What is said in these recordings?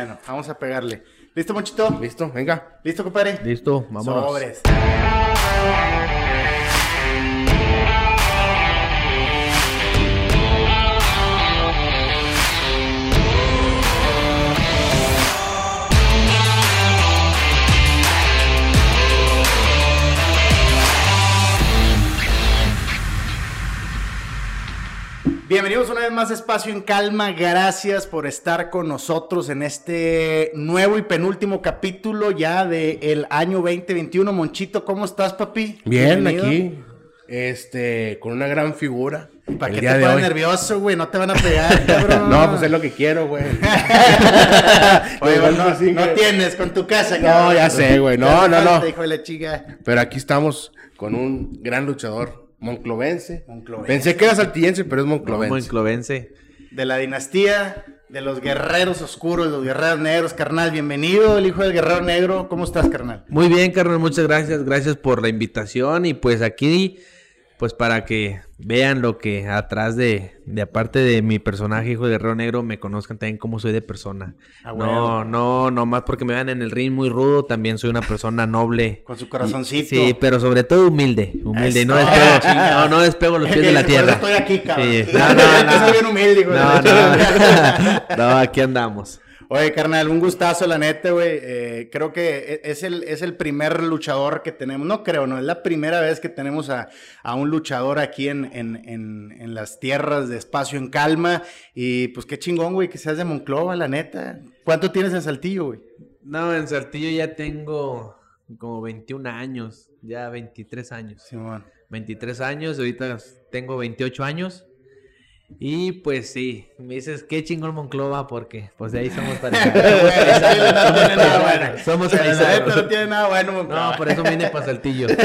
Bueno, vamos a pegarle. ¿Listo, Monchito? Listo, venga. ¿Listo, compadre? Listo, vámonos. Sobres. Bienvenidos una vez más a Espacio en Calma. Gracias por estar con nosotros en este nuevo y penúltimo capítulo ya del año 2021. Monchito, ¿cómo estás, papi? Bien, Bienvenido. aquí. Este, con una gran figura. ¿Para qué te pones hoy. nervioso, güey? No te van a pegar, cabrón. No, pues es lo que quiero, güey. Oye, no, tienes con tu casa, No, cabrón. ya sé, güey. No, no, falta, no. Hijo de la chica. Pero aquí estamos con un gran luchador, monclovense. Monclovense. Pensé que era saltillense, pero es monclovense. Monclovense. De la dinastía de los guerreros oscuros, los guerreros negros, carnal. Bienvenido, el hijo del guerrero negro. ¿Cómo estás, carnal? Muy bien, carnal, muchas gracias. Gracias por la invitación. Y pues aquí, pues para que vean lo que atrás de, de aparte de mi personaje, hijo de Guerrero Negro, me conozcan también cómo soy de persona. Ah, no, no, no más porque me vean en el ring muy rudo, también soy una persona noble. Con su corazoncito. Sí, pero sobre todo humilde, humilde. No despego, no, no despego los pies de la tierra. estoy aquí, cabrón. Sí. No, no, no. güey. No, no. No, aquí andamos. Oye, carnal, un gustazo, la neta, güey. Eh, creo que e- es el, es el primer luchador que tenemos. No creo, no. Es la primera vez que tenemos a, a un luchador aquí en, en, en, en las tierras de Espacio en Calma. Y pues qué chingón, güey, que seas de Monclova, la neta. ¿Cuánto tienes en Saltillo, güey? No, en Saltillo ya tengo como 21 años, ya 23 años. Simón. 23 años, ahorita tengo 28 años. Y pues sí, me dices, qué chingón Monclova, porque pues de ahí somos paisanos. No tiene nada bueno. Somos no tiene nada bueno, Monclova. No, por eso vine para Saltillo.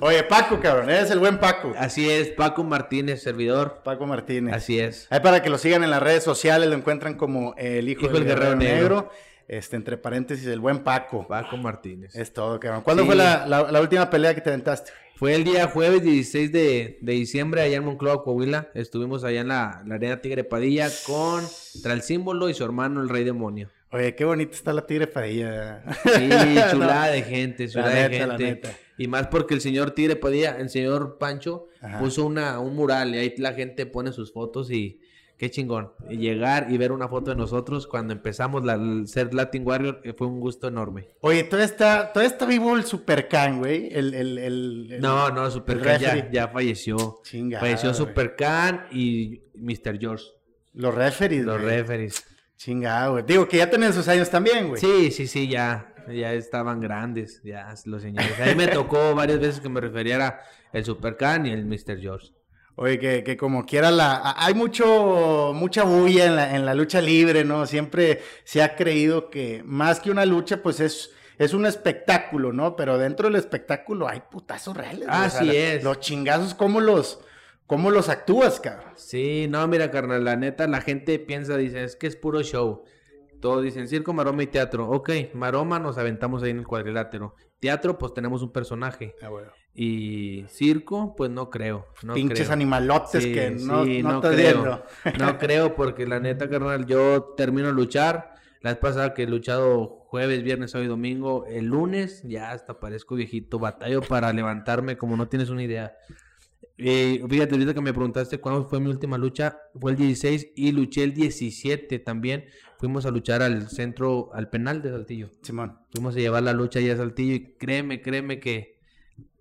Oye, Paco, cabrón, eres el buen Paco. Así es, Paco Martínez, servidor. Paco Martínez. Así es. Ahí para que lo sigan en las redes sociales, lo encuentran como el hijo, Hijo del del guerrero, Guerrero negro. Negro. Este, entre paréntesis, el buen Paco. Paco Martínez. Es todo, cabrón. ¿Cuándo Sí. fue la, la- la última pelea que te aventaste? Fue el día jueves 16 de, de diciembre allá en Monclova, Coahuila. Estuvimos allá en la, la arena Tigre Padilla con el símbolo y su hermano el Rey Demonio. Oye, qué bonita está la Tigre Padilla. Sí, No. chulada de gente, La chulada de la gente. neta. Y más porque el señor Tigre Padilla, el señor Pancho, Ajá. puso una, un mural y ahí la gente pone sus fotos y qué chingón. Llegar y ver una foto de nosotros cuando empezamos la, el ser Latin Warrior eh, fue un gusto enorme. Oye, todavía está, todavía está vivo el Super Can, güey. El, el, el, el- No, no, el Supercan ya, ya falleció. Chingada, falleció. Supercan y Mr. George, Los referees, los güey. referees. Chingado, güey. Digo que ya tenían sus años también, güey. Sí, sí, sí, ya, ya estaban grandes, ya los señores. A mí me tocó varias veces que me referiera el Supercan y el Mr. George. Oye, que, que como quiera la... Hay mucho, mucha bulla en la, en la lucha libre, ¿no? Siempre se ha creído que más que una lucha, pues es, es un espectáculo, ¿no? Pero dentro del espectáculo hay putazos reales. güey. Así es. Los chingazos, ¿cómo los, cómo los actúas, cabrón? Sí, no, mira, carnal, la neta, la gente piensa, dice, es que es puro show. Todos dicen circo, maroma y teatro. Ok, maroma nos aventamos ahí en el cuadrilátero. Teatro, pues tenemos un personaje. Y circo, pues no creo. No Pinches creo. animalotes Sí, que no, sí, no, no estás creo. viendo. No creo, porque la neta, carnal, yo termino de luchar. La vez pasada que he luchado jueves, viernes, sábado y domingo. El lunes ya hasta parezco viejito. Batallo para levantarme como no tienes una idea. Eh, fíjate, ahorita que me preguntaste cuándo fue mi última lucha, fue el 16 y luché el 17 también. Fuimos a luchar al centro, al penal de Saltillo. Simón. Fuimos a llevar la lucha allá a Saltillo y créeme, créeme que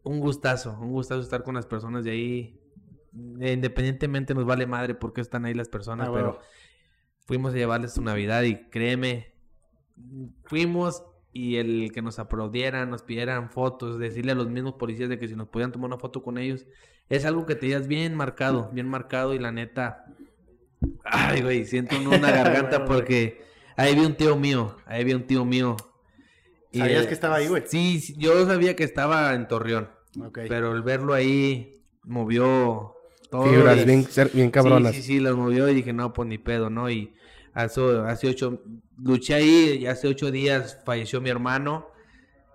un gustazo, un gustazo estar con las personas de ahí. Eh, Independientemente nos vale madre porque están ahí las personas, Ah, pero fuimos a llevarles su Navidad y créeme, fuimos y el que nos aplaudieran, nos pidieran fotos, decirle a los mismos policías de que si nos podían tomar una foto con ellos, es algo que te llevas bien marcado, bien marcado y la neta, ay güey, siento en una garganta porque ahí vi un tío mío, ahí vi un tío mío. ¿Sabías que estaba ahí, güey? Sí, yo sabía que estaba en Torreón, Ok. pero el verlo ahí movió todo. Fibras y- bien, bien cabronas. Sí, sí, sí, los movió y dije, no, pues ni pedo, ¿no? Y hace, hace ocho, luché ahí y hace ocho días falleció mi hermano.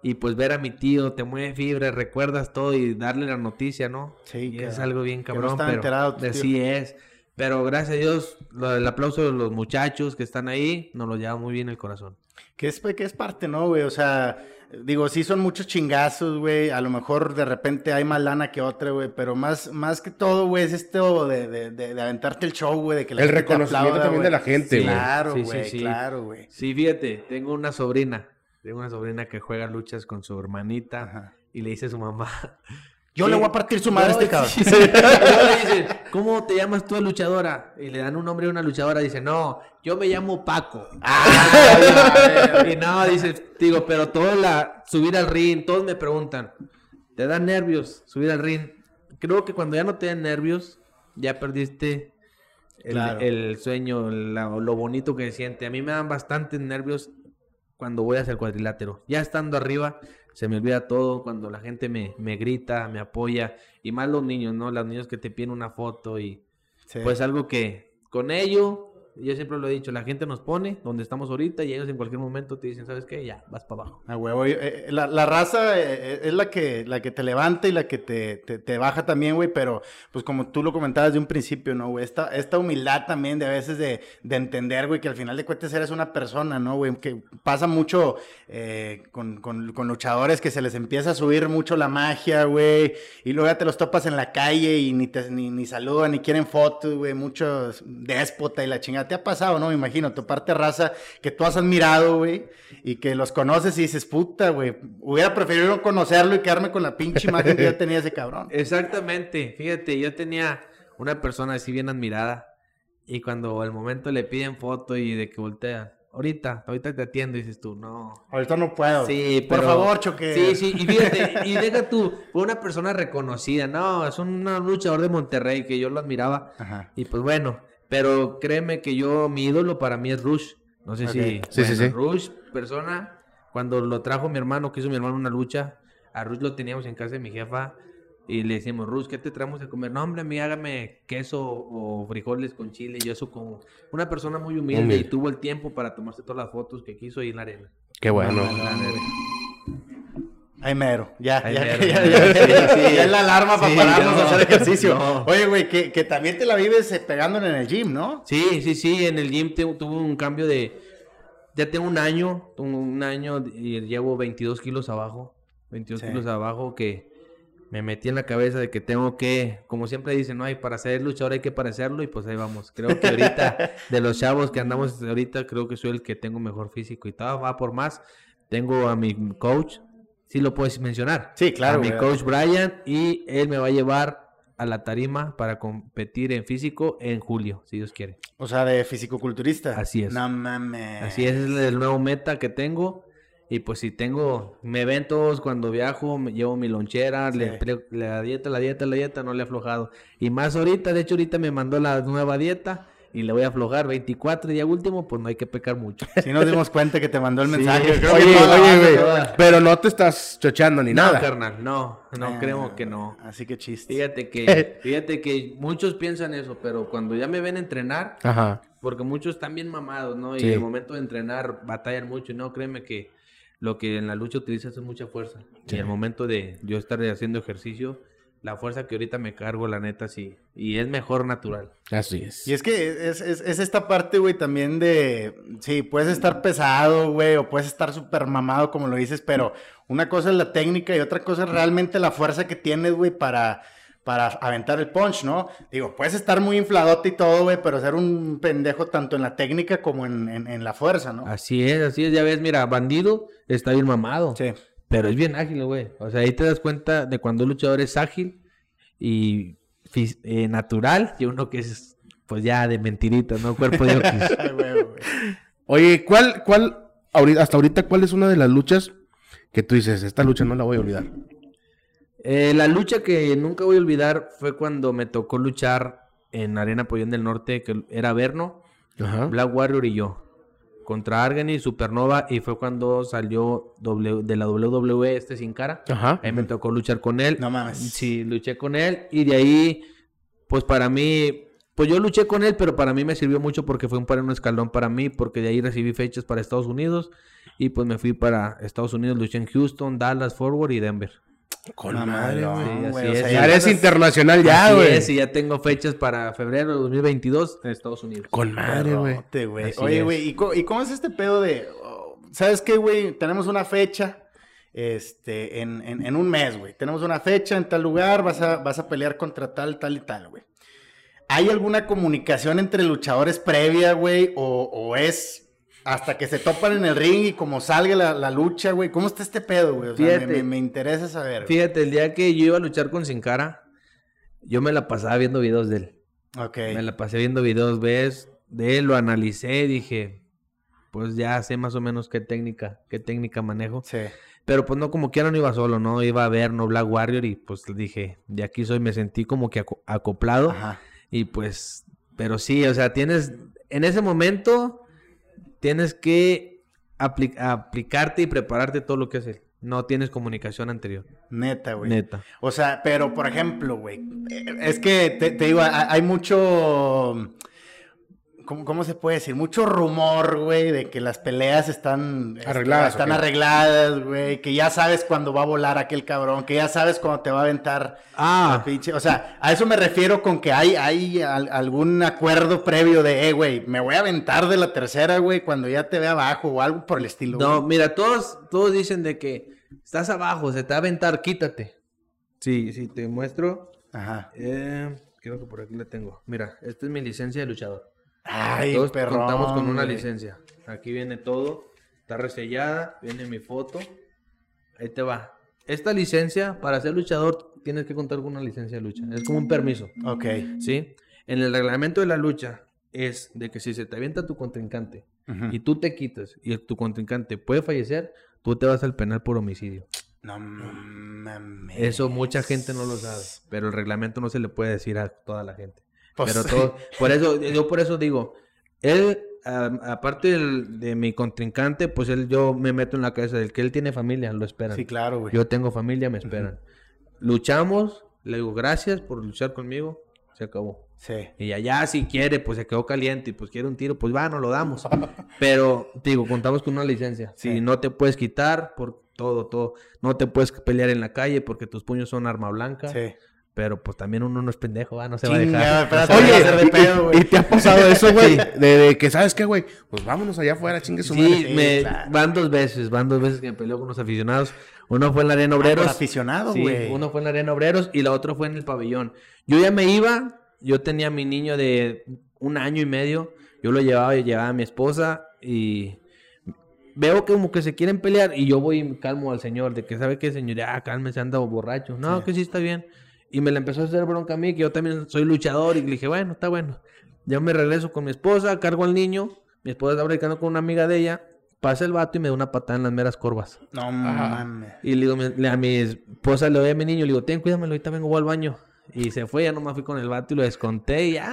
Y pues ver a mi tío, te mueve fibra, recuerdas todo y darle la noticia, ¿no? Sí, Y es cabrón. algo bien Que no cabrón, estaba pero enterado tío. así es. Pero gracias a Dios, lo- el aplauso de los muchachos que están ahí nos lo lleva muy bien el corazón. Que es, que es parte, ¿no, güey? O sea, digo, sí son muchos chingazos, güey. A lo mejor de repente hay más lana que otra, güey. Pero más, más que todo, güey, es esto de, de, de, de aventarte el show, güey. De que la El gente reconocimiento aplauda, también de la gente, güey. Claro, Sí, güey, sí, sí. claro, güey. Sí, fíjate, tengo una sobrina. Tengo una sobrina que juega luchas con su hermanita Ajá. y le dice a su mamá. Yo Sí. le voy a partir su madre a este cabrón. sí, sí. Luego le dicen, ¿cómo te llamas tú luchadora? Y le dan un nombre a una luchadora. Dice, no, yo me llamo Paco. Ah, y no, dice, digo, pero todo la, subir al ring, todos me preguntan, ¿te dan nervios subir al ring? Creo que cuando ya no te dan nervios, ya perdiste el, Claro. el sueño, la- lo bonito que se siente. A mí me dan bastantes nervios cuando voy hacia el cuadrilátero. Ya estando arriba, se me olvida todo. Cuando la gente me, me grita, me apoya. Y más los niños, ¿no? Los niños que te piden una foto y Sí. pues algo que con ello, yo siempre lo he dicho, la gente nos pone donde estamos ahorita y ellos en cualquier momento te dicen, ¿sabes qué? Ya, vas para abajo. A huevo, eh, eh, la, la raza eh, es la que, la que te levanta y la que te, te, te baja también, güey, pero pues como tú lo comentabas de un principio, ¿no, güey? Esta, esta humildad también de a veces de, de entender, güey, que al final de cuentas eres una persona, ¿no, güey? Que pasa mucho eh, con, con, con luchadores que se les empieza a subir mucho la magia, güey, y luego ya te los topas en la calle y ni, te, ni, ni saludan, ni quieren fotos, güey, muchos déspota y la chingada. Te ha pasado, ¿no? Me imagino, toparte raza que tú has admirado, güey, y que los conoces y dices, puta, güey, hubiera preferido no conocerlo y quedarme con la pinche imagen que yo tenía ese cabrón. Exactamente, fíjate, yo tenía una persona así bien admirada y cuando al momento le piden foto y de que voltea, ahorita, ahorita te atiendo, dices tú, no. Ahorita no puedo. Sí, Por pero- favor, choque. Sí, sí, y fíjate, y deja tú, fue una persona reconocida, no, es un luchador de Monterrey que yo lo admiraba Ajá. y pues bueno, pero créeme que yo, mi ídolo para mí es Rush, no sé si, Ok. Sí, bueno, sí. Rush, persona, cuando lo trajo mi hermano, que hizo mi hermano una lucha, a Rush lo teníamos en casa de mi jefa y le decíamos, Rush, ¿qué te traemos a comer? No, hombre, a mí hágame queso o frijoles con chile y eso como una persona muy humilde, Humilde. y tuvo el tiempo para tomarse todas las fotos que quiso ahí en la arena. Qué bueno. Arena. Ay, mero. Ya, Ay, ya, mero. ya, ya, ya, Sí, sí. ya es la alarma para Sí, pararnos no. a hacer ejercicio. No. Oye, güey, que, que también te la vives eh, pegándole en el gym, ¿no? Sí, sí, sí, en el gym te- tuve un cambio de... Ya tengo un año, un, año y llevo 22 kilos abajo. 22 Sí. kilos abajo que me metí en la cabeza de que tengo que, como siempre dicen, no hay para ser luchador hay que parecerlo y pues ahí vamos. Creo que ahorita, de los chavos que andamos ahorita, creo que soy el que tengo mejor físico y todo, va por más. Tengo a mi coach, sí lo puedes mencionar. Sí, claro, A mi coach Brian y él me va a llevar a la tarima para competir en físico en julio, si Dios quiere. O sea, de fisicoculturista. Así es. No mames. Así es, es el nuevo meta que tengo. Y pues si tengo, me eventos cuando viajo, me llevo mi lonchera, le Sí. la dieta, la dieta, la dieta, no le he aflojado. Y más ahorita, de hecho ahorita me mandó la nueva dieta y le voy a aflojar 24 y ya último, pues no hay que pecar mucho. Sí nos dimos cuenta que te mandó el Sí. mensaje. Creo que Oye, oye, güey. Pero no te estás chochando ni No, nada. carnal, no, no creo que no. Así que chiste. Fíjate que, fíjate que muchos piensan eso, pero cuando ya me ven entrenar, Ajá. Porque muchos están bien mamados, ¿no? Y Sí. el momento de entrenar batallan mucho. Y no, créeme que lo que en la lucha utilizas es mucha fuerza. Sí. Y el momento de yo estar haciendo ejercicio, la fuerza que ahorita me cargo, la neta, sí. Y es mejor natural. Así es. Y es que es, es- es esta parte, güey, también de, sí, puedes estar pesado, güey, o puedes estar súper mamado, como lo dices, pero una cosa es la técnica y otra cosa es realmente la fuerza que tienes, güey, para, para aventar el punch, ¿no? Digo, puedes estar muy infladote y todo, güey, pero ser un pendejo tanto en la técnica como en, en- en la fuerza, ¿no? Así es, así es. Ya ves, mira, bandido está bien mamado. Sí. Pero es bien ágil, güey. O sea, ahí te das cuenta de cuando un luchador es ágil y eh, natural y uno que es, pues ya de mentirita, ¿no? Cuerpo de. Oye, ¿cuál, cuál, ahorita, hasta ahorita, cuál es una de las luchas que tú dices, esta lucha no la voy a olvidar? Eh, la lucha que nunca voy a olvidar fue cuando me tocó luchar en Arena Pollón del Norte, que era Verno, Ajá. Black Warrior y yo. Contra Argany, Supernova, y fue cuando salió W- de la WWE este sin cara. Ajá. Ahí me tocó luchar con él. No mames. Sí, luché con él. Y de ahí, pues para mí, pues yo luché con él, pero para mí me sirvió mucho porque fue un para un escalón para mí, porque de ahí recibí fechas para Estados Unidos. Y pues me fui para Estados Unidos, luché en Houston, Dallas, Forward y Denver. Con madre, güey. Sí, o sea, ya eres internacional ya, güey. y ya tengo fechas para febrero de 2022 en Estados Unidos. Con madre, güey. Oye, es. güey, ¿y, cómo es este pedo de, oh, ¿sabes qué, güey? Tenemos una fecha, este, en, en- en un mes, güey. Tenemos una fecha en tal lugar, vas a, vas a pelear contra tal, tal y tal, güey. ¿Hay alguna comunicación entre luchadores previa, güey? O, o es hasta que se topan en el ring y como salga la, la lucha, güey? ¿Cómo está este pedo, güey? O sea, me, Fíjate. me- me interesa saber. güey. Fíjate, el día que yo iba a luchar con Sin Cara, yo me la pasaba viendo videos de él. Ok. Me la pasé viendo videos ves, de él, lo analicé, dije, pues ya sé más o menos qué técnica, qué técnica manejo. Sí. Pero pues no, como quiera no iba solo, ¿no? Iba a ver, no Black Warrior y pues dije, de aquí soy, me sentí como que aco- acoplado. Ajá. Y pues, pero sí, o sea, tienes, en ese momento, tienes que apli- aplicarte y prepararte todo lo que es él. No tienes comunicación anterior. Neta, güey. Neta. O sea, pero por ejemplo, güey, eh, es que te, te digo, hay mucho, ¿cómo, cómo se puede decir? Mucho rumor, güey, de que las peleas están este, Arregladas, están arregladas, güey, que ya sabes cuándo va a volar aquel cabrón, que ya sabes cuándo te va a aventar Ah, la pinche, o sea, a eso me refiero con que hay, hay al- algún acuerdo previo de, eh, güey, me voy a aventar de la tercera, güey, cuando ya te vea abajo o algo por el estilo. no, güey. mira, todos, todos dicen de que estás abajo, se te va a aventar, quítate. Sí, sí, te muestro. Ajá. Eh, creo que por aquí la tengo. Mira, esta es mi licencia de luchador. Ay, Todos perrón. contamos con una güey. licencia. Aquí viene todo. Está resellada. Viene mi foto. Ahí te va. Esta licencia, para ser luchador, tienes que contar con una licencia de lucha. Es como un permiso. Ok. ¿Sí? En el reglamento de la lucha es de que si se te avienta tu contrincante y tú te quitas y tu contrincante puede fallecer, tú te vas al penal por homicidio. No mames. Eso mucha gente no lo sabe, pero el reglamento no se le puede decir a toda la gente. Pues, Pero todo, por eso, yo por eso digo, él, aparte de mi contrincante, pues él, yo me meto en la cabeza del que él tiene familia, lo esperan. Sí, claro, güey. Yo tengo familia, me esperan. Luchamos, le digo gracias por luchar conmigo, se acabó. Sí. Y allá si quiere, pues se quedó caliente y pues quiere un tiro, pues va, no lo damos. Pero, te digo, contamos con una licencia. Si Sí. no te puedes quitar por todo, todo. No te puedes pelear en la calle porque tus puños son arma blanca. Sí. Pero pues también uno no es pendejo. No se va a dejar. espérate, Oye, de pedo, y- y, te ha pasado eso, güey? Sí. de, de que, ¿sabes qué, güey? Pues vámonos allá afuera, chingue su madre. Sí, Sí, me, claro. van dos veces, van dos veces que me peleó con unos aficionados. Uno fue en la Arena Ah, Obreros. por aficionado, Sí, güey. uno fue en la Arena Obreros y la otra fue en el pabellón. Yo ya me iba, yo tenía a mi niño de un año y medio, yo lo llevaba y llevaba a mi esposa y veo que como que se quieren pelear y yo voy y calmo al señor, de que sabe que señor, ya cálmese, anda borracho. No, Sí. que sí está bien. Y me la empezó a hacer bronca a mí, que yo también soy luchador y le dije, bueno, está bueno. Yo me regreso con mi esposa, cargo al niño, mi esposa está brincando con una amiga de ella, pasa el vato y me da una patada en las meras corvas. No mames. Y le digo a mi esposa, le doy a mi niño, le digo, ten, cuídamelo, ahorita vengo voy al baño. Y se fue, ya nomás fui con el vato y lo desconté y ya.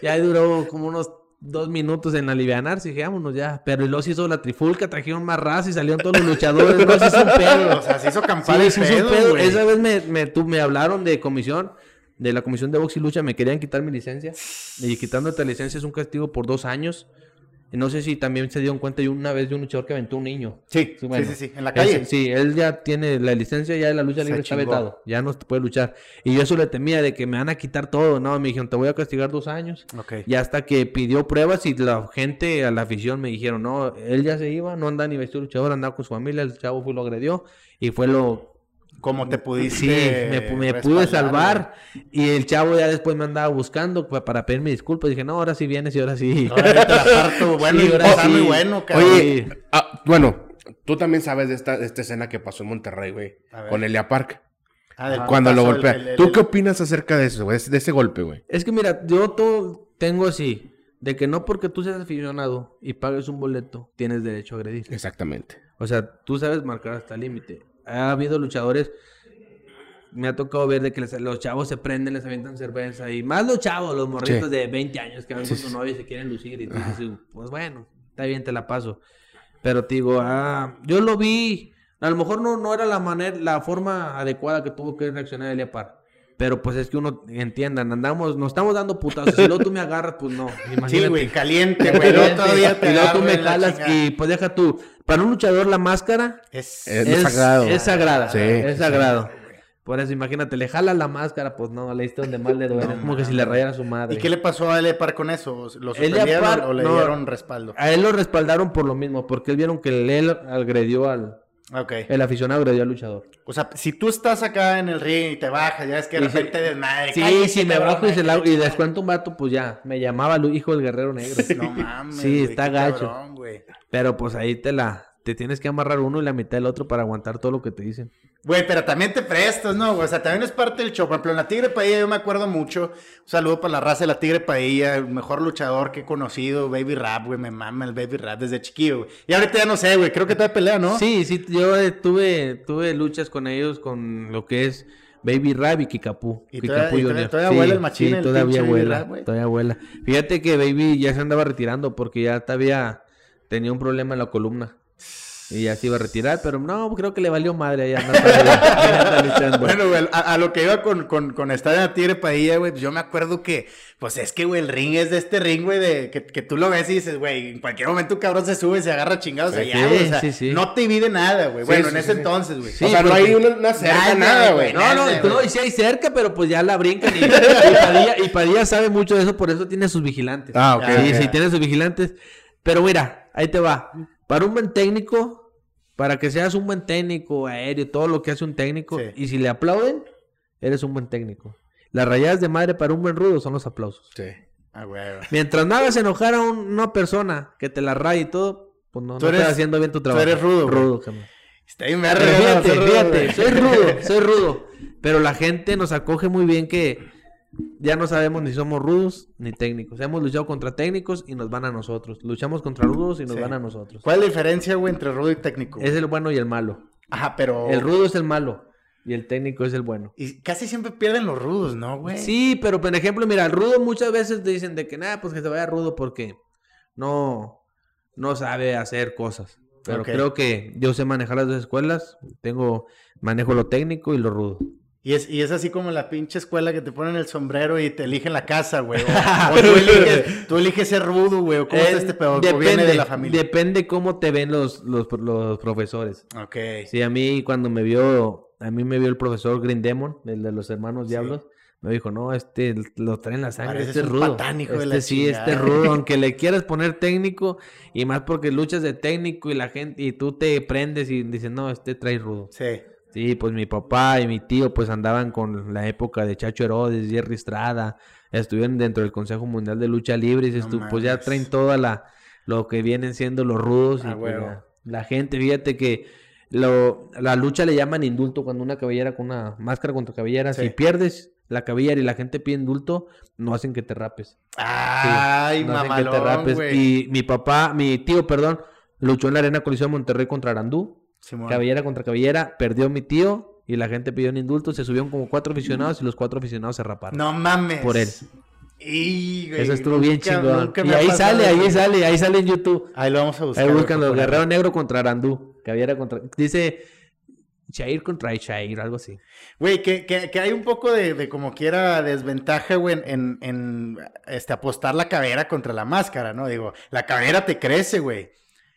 ya duró como unos dos minutos en alivianarse y dije, vámonos ya. Pero se hizo la trifulca, trajeron más raza y salieron todos los luchadores. No, se hizo un pedo. O sea, se hizo campal Sí, pedo, pedo. Esa vez me, me, tú- me hablaron de comisión, de la comisión de box y lucha, me querían quitar mi licencia. Y quitándote la licencia es un castigo por dos años. No sé si también se dieron cuenta de una vez de un luchador que aventó un niño. Sí, Sí, bueno. sí, sí. En la Él calle. se- sí, él ya tiene la licencia, ya de la lucha Se libre está chingó. vetado. Ya no se puede luchar. Y yo eso le temía de que me van a quitar todo. No, me dijeron, te voy a castigar dos años. Ok. Y hasta que pidió pruebas y la gente a la afición me dijeron, no, él ya se iba, no anda ni vestido luchador, andaba con su familia, el chavo fue y lo agredió. Y fue lo... ¿Cómo te pudiste Sí, me, pu- me pude salvar. Y el chavo ya después me andaba buscando pa- para pedirme disculpas. Dije, no, ahora sí vienes y ahora sí. Ahora te la parto. Bueno, Sí, y ahora está sí. muy bueno, cabrón. Oye, ah, bueno, tú también sabes de esta, de esta escena que pasó en Monterrey, güey. Con Elia Park. Ah, Cuando lo el- golpea. el- el- ¿Tú qué opinas acerca de eso, güey? De ese golpe, güey. Es que mira, yo todo tengo así, de que no porque tú seas aficionado y pagues un boleto, tienes derecho a agredir. Exactamente. O sea, tú sabes marcar hasta el límite. Ha habido luchadores, me ha tocado ver de que les- los chavos se prenden, les avientan cerveza y más los chavos, los morritos Sí. de 20 años que van con su novia y se quieren lucir y tú dices, pues bueno, está bien, te la paso. Pero te digo, ah, yo lo vi, a lo mejor no, no era la manera, la forma adecuada que tuvo que reaccionar Elia Par. Pero pues es que uno, entiendan, andamos, nos estamos dando putazos. Si luego tú me agarras, pues no. Imagínate. Sí, güey, caliente, güey. Todavía te y luego tú me jalas y pues deja tú. Para un luchador la máscara Es... Es- sagrado. Es sagrada. Sí, es sí. sagrado. Por eso, imagínate, le jala la máscara, pues no, le diste donde más le duele. No es como que si le rayara a su madre. ¿Y qué le pasó a Elepar con eso? ¿Lo suspendieron Park, o le no. dieron respaldo? A él lo respaldaron por lo mismo, porque él vieron que él agredió al... Ok. El aficionado agredió al luchador. O sea, si tú estás acá en el ring y te bajas, ya es que de si- repente desmadre. Sí, si me bajo y, se la, y descuento un vato, pues ya, me llamaba el hijo del guerrero negro. No mames. Sí, está gacho. cabrón. Pero pues ahí te la... Te tienes que amarrar uno y la mitad del otro para aguantar todo lo que te dicen. Güey, pero también te prestas, ¿no? O sea, también es parte del show. Por ejemplo, en la Tigre Padilla yo me acuerdo mucho. Un saludo para la raza de la Tigre Padilla, el mejor luchador que he conocido, Baby Rap, güey. Me mama el Baby Rap desde chiquillo, güey. Y ahorita ya no sé, güey. Creo que todavía pelea, ¿no? Sí, sí, yo eh, tuve, tuve luchas con ellos con lo que es Baby Rab y Kikapú. Y Kikapú todavía- todavía- huele el machín, Sí, el todavía Rab, güey. todavía vuela. Fíjate que Baby ya se andaba retirando porque ya todavía tenía un problema en la columna. Y ya se iba a retirar, pero no, creo que le valió madre allá. anda. Bueno, güey, a, a lo que iba con, con, con estar en la Tigre Padilla, güey, yo me acuerdo que, pues es que, güey, el ring es de este ring, güey, de que, que tú lo ves y dices, güey, en cualquier momento un cabrón se sube y se agarra chingados Sí, allá, güey. O sea, sí, sí. no te divide nada, güey. Sí, bueno, sí, en ese sí. entonces, güey. Sí, o sea, no hay una, una cerca, Nada, nada, güey. No, no, Nada, no, güey. y sí hay cerca, pero pues ya la brincan y, y Padilla, y Padilla sabe mucho de eso, por eso tiene sus vigilantes. Ah, ok, Sí, ok. sí, tiene sus vigilantes. Pero mira, ahí te va. Para un buen técnico, para que seas un buen técnico aéreo, todo lo que hace un técnico, Sí. y si le aplauden, eres un buen técnico. Las rayadas de madre para un buen rudo son los aplausos. Sí. Ah, güey, güey. Mientras no hagas enojar a un- una persona que te la raye y todo, pues no, Tú no eres- estás haciendo bien tu trabajo. eres rudo. Rudo, cabrón. Está bien soy rudo, soy rudo. Pero la gente nos acoge muy bien que ya no sabemos ni somos rudos ni técnicos. Hemos luchado contra técnicos y nos van a nosotros. Luchamos contra rudos y nos Sí. van a nosotros. ¿Cuál es la diferencia, güey, entre rudo y técnico? Es el bueno y el malo. Ajá, pero... El rudo es el malo y el técnico es el bueno. Y casi siempre pierden los rudos, ¿no, güey? Sí, pero por ejemplo, mira, el rudo muchas veces te dicen de que nada, pues que se vaya rudo porque no, no sabe hacer cosas. Pero creo que yo sé manejar las dos escuelas. Tengo, manejo lo técnico y lo rudo. Y es, y es así como la pinche escuela que te ponen el sombrero y te eligen la casa, güey. O, o tú, eliges, tú eliges ser rudo, güey. ¿O cómo está Eh, este pedo? ¿O viene de la familia? Depende cómo te ven los, los, los profesores. Ok. Sí, a mí cuando me vio, a mí me vio el profesor Green Demon, el de los hermanos Diablos, me dijo, no, este lo trae en la sangre, este es rudo. este sí, este es chingada". rudo, aunque le quieras poner técnico, y más porque luchas de técnico y la gente, y tú te prendes y dices, no, este trae rudo. Sí. Sí, pues mi papá y mi tío pues andaban con la época de Chacho Herodes, Jerry Estrada, estuvieron dentro del Consejo Mundial de Lucha Libre y No pues ya traen toda la, lo que vienen siendo los rudos y Ah, pues, huevo. ya. la gente, fíjate que lo, la lucha le llaman indulto cuando una cabellera con una máscara contra cabellera, Sí. si pierdes la cabellera y la gente pide indulto, no hacen que te rapes. Ay, no hacen que te mamalón, rapes. Y mi papá, mi tío, perdón, luchó en la Arena Coliseo de Monterrey contra Arandú. Simón. Cabellera contra cabellera, perdió mi tío y la gente pidió un indulto, se subieron como cuatro aficionados y los cuatro aficionados se raparon. No mames. Por él. Y, güey, Eso estuvo bien chingón. Y ahí sale, ahí sale, ahí sale en YouTube. Ahí lo vamos a buscar. Ahí buscan los. Guerrero Negro contra Arandú. Cabellera contra. Dice Chair contra Chair, algo así. Güey, que, que, que hay un poco de, de como quiera desventaja, güey, en, en, en, este, apostar la cabera contra la máscara, ¿no? Digo, la cabera te crece, güey.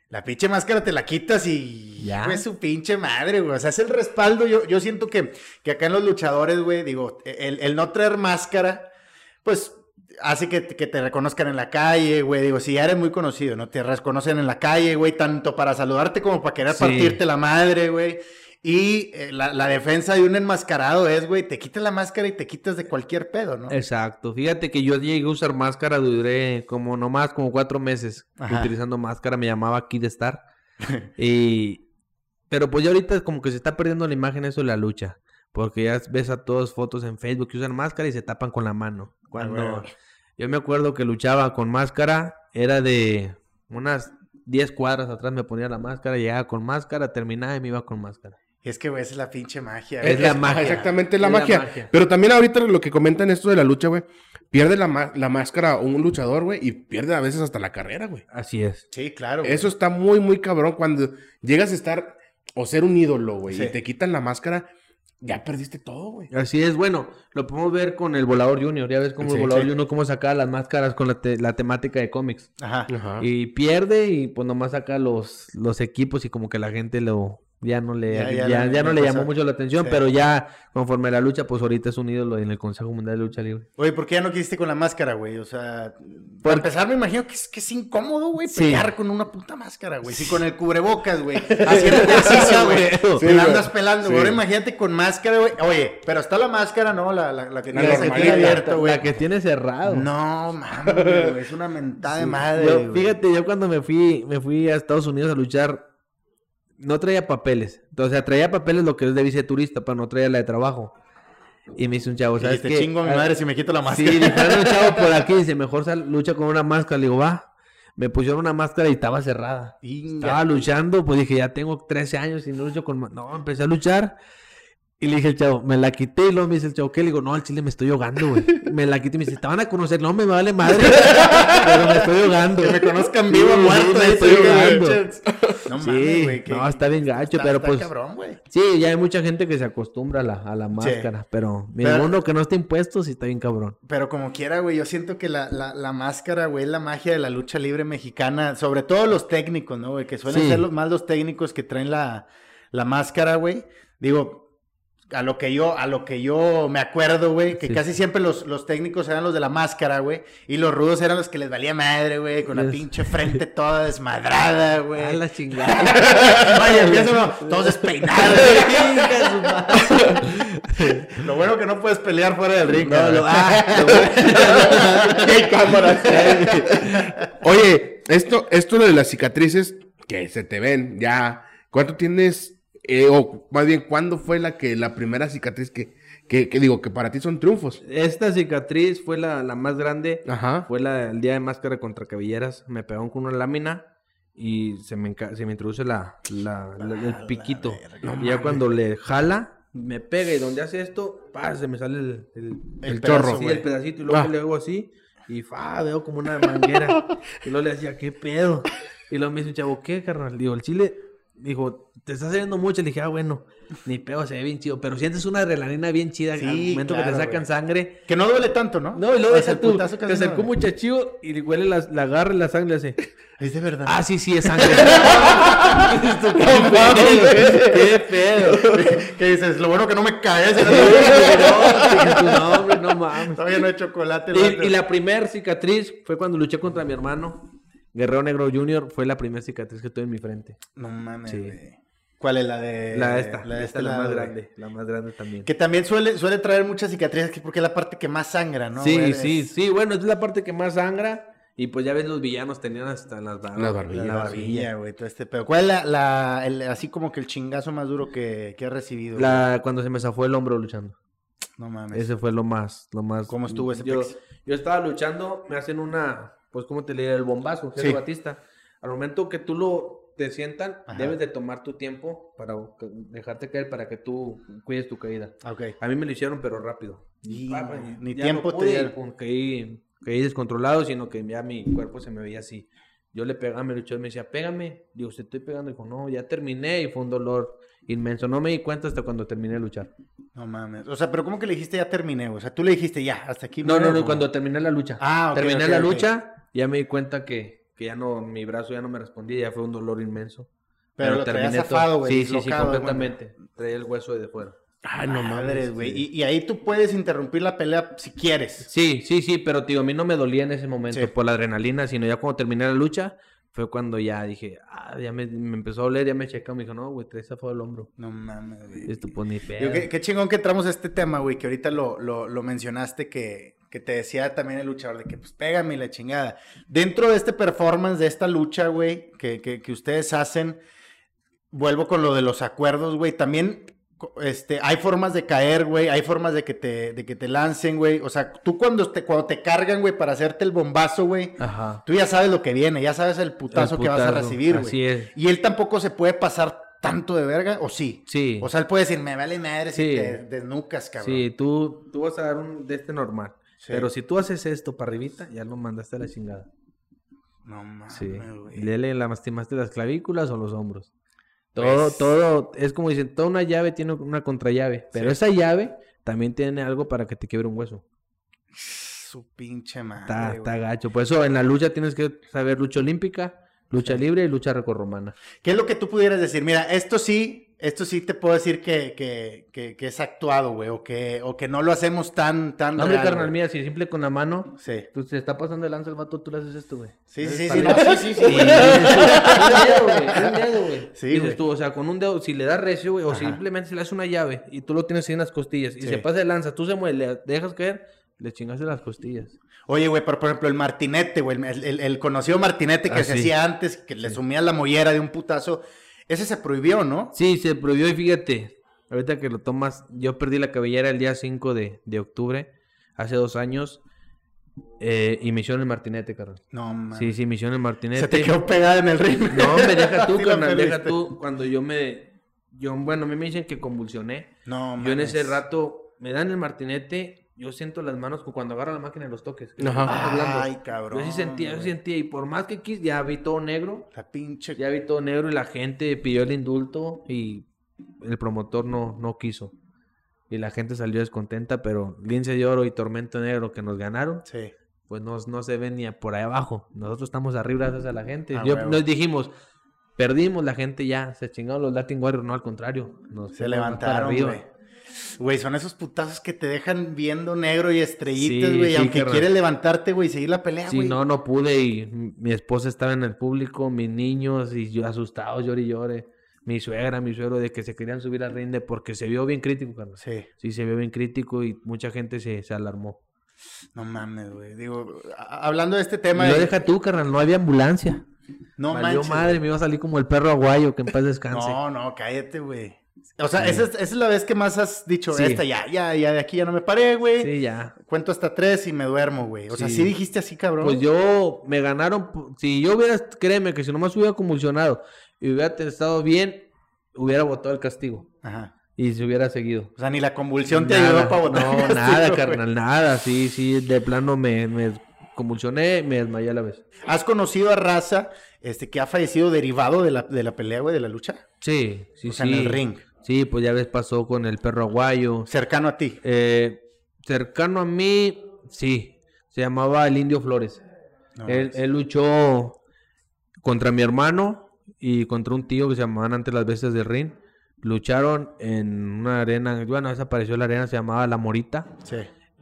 La pinche máscara te la quitas y Ya. su pinche madre, güey. O sea, es el respaldo. Yo, yo siento que, que acá en los luchadores, güey, digo, el, el no traer máscara, pues hace que, que te reconozcan en la calle, güey. Digo, si ya eres muy conocido, ¿no? Te reconocen en la calle, güey, tanto para saludarte como para querer Sí. partirte la madre, güey. Y eh, la, la defensa de un enmascarado es, güey, te quitas la máscara y te quitas de cualquier pedo, ¿no? Exacto. Fíjate que yo llegué a usar máscara, duré como nomás como cuatro meses Ajá. utilizando máscara, me llamaba Kid Star. y pero pues ya ahorita como que se está perdiendo la imagen eso de la lucha. Porque ya ves a todos fotos en Facebook que usan máscara y se tapan con la mano. Cuando yo me acuerdo que luchaba con máscara, era de unas 10 cuadras atrás me ponía la máscara, llegaba con máscara, terminaba y me iba con máscara. Es que, güey, esa es la pinche magia. Es la magia. Exactamente, es la Es la magia. Pero también ahorita lo que comentan esto de la lucha, güey. Pierde la, la máscara un luchador, güey. Y pierde a veces hasta la carrera, güey. Así es. Sí, claro. güey. Eso está muy, muy cabrón. Cuando llegas a estar o ser un ídolo, güey. Sí. Y te quitan la máscara, ya perdiste todo, güey. Así es, bueno, lo podemos ver con el Volador Junior. Ya ves cómo Sí, el Volador sí. Junior cómo sacaba las máscaras con la, te- la temática de cómics. Ajá. Ajá. Y pierde y pues nomás saca los, los equipos y como que la gente lo, ya no le, Ya- ya, ya ya, no- le llamó mucho la atención, Sí. pero ya conforme la lucha, pues ahorita es un ídolo en el Consejo Mundial de Lucha Libre. Oye, ¿por qué ya no quisiste con la máscara, güey? O sea, Por- para empezar, me imagino que es, que es incómodo, güey, Sí. pelear con una puta máscara, güey. Sí, con el cubrebocas, güey. Haciendo ejercicio, güey. Sí, Te la andas pelando, güey. Sí. Ahora imagínate con máscara, güey. Oye, pero está la máscara, ¿no? La, la, la que La tiene normalita. abierto, güey. La que tiene cerrado. No, mames, güey. Es una mentada de madre, Yo- fíjate, yo cuando me fui, me fui a Estados Unidos a luchar, no traía papeles. O sea, traía papeles lo que es de viceturista, pero no traía la de trabajo. Y me dice un chavo, ¿sabes Dijiste, qué? chingo a mi Ah, madre si me quito la Sí, máscara. dijeron un chavo por aquí, dice, mejor sal- lucha con una máscara. Le digo, va. Me pusieron una máscara y estaba cerrada. Inga. Estaba luchando, pues dije, ya tengo 13 años y no lucho con... ma-". No, empecé a luchar. Y le dije al chavo, me la quité y luego me dice el chavo, ¿qué? Le digo, no, al chile me estoy ahogando, güey. Me la quité y me dice, te van a conocer. No, me vale madre. Pero me estoy ahogando. Que me conozcan vivo sí, muerto. me estoy ahogando. No Sí, mames, güey. no, está bien gacho, está- pero está pues... cabrón, güey. Sí, ya hay mucha gente que se acostumbra a la, a la máscara, pero, mira, Pero- uno que no está impuesto sí está bien cabrón. Pero como quiera, güey, yo siento que la, la, la máscara, güey, es la magia de la lucha libre mexicana. Sobre todo los técnicos, ¿no, güey? Que suelen Sí. ser los, más los técnicos que traen la, la máscara, güey. Digo, a lo que yo, a lo que yo me acuerdo, güey, que Sí. casi siempre los, los técnicos eran los de la máscara, güey. Y los rudos eran los que les valía madre, güey, con la Yes. pinche frente toda desmadrada, güey. A la chingada. Oye, empieza uno, todos despeinados. Chinga su madre. Lo bueno que no puedes pelear fuera del ring. No, lo- ah, lo- cámaras. Oye, esto, esto de las cicatrices que se te ven ya. ¿Cuánto tienes? Eh, o más bien, ¿cuándo fue la que la primera cicatriz que, que, que digo que para ti son triunfos? Esta cicatriz fue la, la más grande. Ajá. Fue la el día de máscara contra cabelleras. Me pegaron con una lámina y se me, se me introduce la, la- la- el piquito. y ya cuando le jala, me pega y donde hace esto, pa, se me sale el, el, El chorro, pedazo, el pedacito y luego Ah. le hago así y fa, veo como una manguera. y luego le decía, ¿qué pedo? Y luego me dice un chavo, ¿qué, carnal? Digo, el chile, dijo, te está saliendo mucho. Le dije, ah, bueno, ni pedo, se ve bien chido. Pero sientes una adrenalina bien chida Sí, al momento que te sacan güey. sangre. Que no duele tanto, ¿no? No, y luego deja tú, te acercó un muchachillo y le huele la, la agarra y la sangre hace, Es de verdad. ah, sí, sí, es sangre. ¿Qué pedo? ¿Qué dices, lo bueno que no me caes. No, hombre, no mames. Todavía no hay chocolate. Y, y la primer cicatriz fue cuando luché contra mi hermano, Guerrero Negro Jr. Fue la primera cicatriz que tuve en mi frente. No mames, Sí. güey. ¿Cuál es la de...? La de esta, La de esta este es la más grande, la más grande también. Que también suele, suele traer muchas cicatrices que- porque es la parte que más sangra, ¿no? sí, güey? sí, Es- sí, bueno, es la parte que más sangra. Y pues ya ves, los villanos tenían hasta las barbas. Las barbillas, La La barbilla, güey, todo este pedo. ¿Cuál es la, la- el- así como que el chingazo más duro que, que has recibido? La, cuando se me zafó el hombro luchando. No mames. Ese fue lo más, lo más. ¿Cómo estuvo ese yo, pex? yo estaba luchando, me hacen una, pues, ¿cómo te le? El bombazo, Sí. Jerry Batista. Al momento que tú lo te sientan, Ajá. debes de tomar tu tiempo para dejarte caer para que tú cuides tu caída. Ah, Ok. A mí me lo hicieron, pero rápido. Y ni ya tiempo no te pude, pum, caí, caí descontrolado, sino que ya mi cuerpo se me veía así. Yo le pegaba, me luchó me decía, pégame. Digo, se estoy pegando. Dijo, no, ya terminé y fue un dolor inmenso. No me di cuenta hasta cuando terminé de luchar. No mames. O sea, pero ¿cómo que le dijiste ya terminé? O sea, tú le dijiste ya, hasta aquí. No, no, no, ¿o cuando terminé la lucha. Ah, ok, terminé ok, la ok. lucha, ya me di cuenta que, que ya no, mi brazo ya no me respondía, ya fue un dolor inmenso. Pero, lo traías todo. zafado, güey. Sí, sí, sí, completamente. Traía el hueso de fuera. Ay, no madres, güey. sí. Y, y ahí tú puedes interrumpir la pelea si quieres. Sí, sí, sí, pero tío, a mí no me dolía en ese momento Sí. por la adrenalina, sino ya cuando terminé la lucha, fue cuando ya dije, ah, ya me, me empezó a doler, ya me checaron, me dijo, no, güey, traes zafado el hombro. No mames, güey. Esto pues ni qué chingón que entramos a este tema, güey, que ahorita lo, lo, lo mencionaste, que, que te decía también el luchador, de que pues pégame la chingada. Dentro de este performance, de esta lucha, güey, que, que, que ustedes hacen, vuelvo con lo de los acuerdos, güey, también este, hay formas de caer, güey, hay formas de que te, de que te lancen, güey. O sea, tú cuando te, cuando te cargan, güey, para hacerte el bombazo, güey, tú ya sabes lo que viene, ya sabes el putazo, El que vas a recibir, güey. Así es. Y él tampoco se puede pasar tanto de verga, ¿o sí? Sí. O sea, él puede decir, me vale madre si te desnucas, cabrón. Sí, tú, tú vas a dar un de este normal. Sí. Pero si tú haces esto para arribita, ya lo mandaste a la chingada. No mames, Sí. güey. Le, le lastimaste las clavículas o los hombros. Todo, Pues- todo, es como dicen, toda una llave tiene una contrallave. Pero Sí. esa llave también tiene algo para que te quiebre un hueso. Su pinche madre, Está, güey. está gacho. Por eso en la lucha tienes que saber lucha olímpica, lucha libre y lucha recorromana. ¿Qué es lo que tú pudieras decir? Mira, esto sí, esto sí te puedo decir que, que, que, que es actuado, güey, o que, o que no lo hacemos tan, tan No, real, carnal, güey. mira, si simple con la mano, Sí. tú se está pasando de lanza el vato, tú le haces esto, güey. Sí, sí, sí, sí, no, sí, sí, sí, Y- güey. un dedo, güey, un dedo, güey. Sí, Dices güey. tú, o sea, con un dedo, si le das recio, güey, o Ajá. simplemente si le haces una llave y tú lo tienes ahí en las costillas y Sí. se pasa de lanza, tú se mueve, le dejas caer, le chingaste las costillas. Oye, güey, pero por ejemplo, el martinete, güey, el, el- el conocido martinete que Ah, se sí. hacía antes, que le sumía la mollera de un putazo, ese se prohibió, ¿no? Sí, se prohibió y fíjate, ahorita que lo tomas, yo perdí la cabellera el día 5 de, de octubre, hace dos años, eh, y me hicieron el martinete, carnal. No, man. Sí, sí, hicieron el martinete. Se te quedó pegada en el ring. No, me deja tú, carnal, deja tú. Cuando yo me. Yo, bueno, a mí me dicen que convulsioné. No, Yo en ese rato me dan el martinete. Yo siento las manos como cuando agarro la máquina de los toques. que Ajá. Ay, cabrón. Yo sí sentía, yo güey. sentía. Y por más que quis, ya vi todo negro. La pinche. Ya vi todo negro y la gente pidió el indulto y el promotor no, no quiso. Y la gente salió descontenta, pero Lince de Oro y Tormento Negro que nos ganaron, Sí. pues no, no se ven ni por ahí abajo. Nosotros estamos arriba gracias a la gente. Ah, Yo- nos dijimos, perdimos, la gente ya se chingaron los Latin Warriors, no al contrario. Nos Se levantaron, güey. Güey, son esos putazos que te dejan viendo negro y estrellitas, Sí, güey. sí, aunque quieres levantarte, güey, y seguir la pelea, Sí, güey. no, no pude y mi esposa estaba en el público, mis niños y yo asustados, llore y llore. Mi suegra, mi suegro, de que se querían subir al rinde porque se vio bien crítico, carnal. Sí, Sí, se vio bien crítico y mucha gente se, se alarmó. no mames, güey. Digo, hablando de este tema. De- deja tú, carnal, no había ambulancia. No Valió manches. madre, me iba a salir como el perro aguayo, que en paz descanse. No, no, cállate, güey. O sea, esa, es, esa es la vez que más has dicho, Sí. esta ya, ya, ya, de aquí ya no me paré, güey. Sí, ya. Cuento hasta tres y me duermo, güey. O sea, Sí. dijiste así, cabrón. Pues yo me ganaron. Si yo hubiera, créeme que si nomás hubiera convulsionado y hubiera estado bien, hubiera votado el castigo Ajá. y se hubiera seguido. O sea, ni la convulsión te Nada, ayudó para votar. No, el castigo, nada, güey. carnal, nada. Sí, sí, de plano me, me convulsioné, me desmayé a la vez. ¿Has conocido a Raza este, que ha fallecido derivado de la, de la pelea, güey, de la lucha? Sí, sí, O sea, sí. en el ring. Sí, pues ya ves, pasó con el perro aguayo. Cercano a ti. Eh, cercano a mí, sí. Se llamaba el Indio Flores. No, él, él luchó contra mi hermano y contra un tío que se llamaban antes las bestias del ring. Lucharon en una arena, bueno, desapareció la arena, se llamaba La Morita. Sí.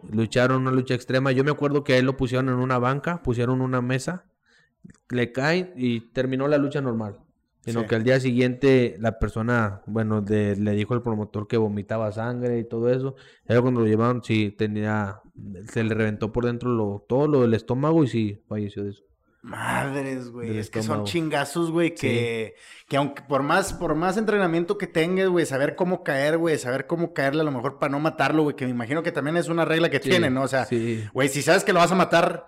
Lucharon una lucha extrema. Yo me acuerdo que a él lo pusieron en una banca, pusieron una mesa, le caen y terminó la lucha normal. Sino Sí. que al día siguiente la persona, bueno, de- le dijo al promotor que vomitaba sangre y todo eso. Era cuando lo llevaron, sí, tenía, se le reventó por dentro lo, todo lo del estómago y sí, falleció de eso. Madres, güey. Es que son chingazos, güey, que, que aunque por más, por más entrenamiento que tengas, güey, saber cómo caer, güey, saber cómo caerle a lo mejor para no matarlo, güey, que me imagino que también es una regla que Sí, tiene, ¿no? O sea, sí. güey, si sabes que lo vas a matar,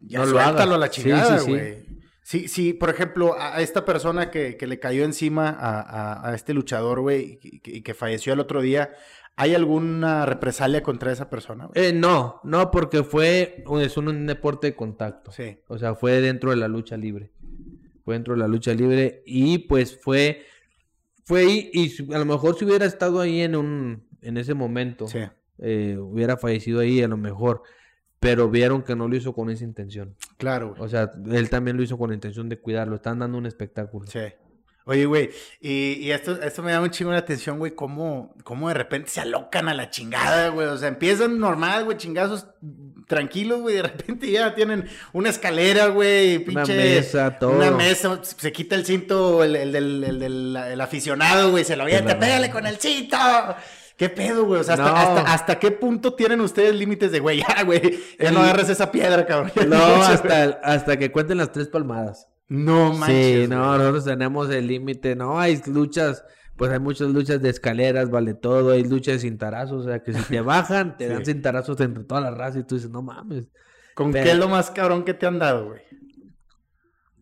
ya No lo suéltalo a la chingada, güey. Sí, sí, por ejemplo, a esta persona que, que le cayó encima a, a- a este luchador, güey, y, que- falleció el otro día, ¿hay alguna represalia contra esa persona? Eh, no, no, porque fue, es un deporte de contacto. Sí. O sea, fue dentro de la lucha libre. Fue dentro de la lucha libre y pues fue, fue ahí y a lo mejor si hubiera estado ahí en un, en ese momento, Sí. eh, hubiera fallecido ahí a lo mejor, pero vieron que no lo hizo con esa intención. Claro, güey. O sea, él también lo hizo con la intención de cuidarlo, están dando un espectáculo. Sí. Oye, güey, y, y esto, esto me llama un chingo la atención, güey, cómo, cómo de repente se alocan a la chingada, güey. O sea, empiezan normal, güey, chingazos tranquilos, güey, de repente ya tienen una escalera, güey, Una pinche... mesa, todo. Una mesa, se quita el cinto, el, el del, el del- el aficionado, güey, se lo avienta, pégale con el cinto. ¿Qué pedo, güey? O sea, hasta, No. hasta, hasta qué punto tienen ustedes límites de, güey, ya, güey, ya no agarres esa piedra, cabrón. No, hasta, hasta que cuenten las tres palmadas. No manches, Sí, no, nosotros tenemos el límite, no, hay luchas, pues hay muchas luchas de escaleras, vale todo, hay luchas de cintarazos, o sea, que si te bajan, te dan Sí. cintarazos entre toda la raza y tú dices, no mames. ¿Con Pero- qué es lo más cabrón que te han dado, güey?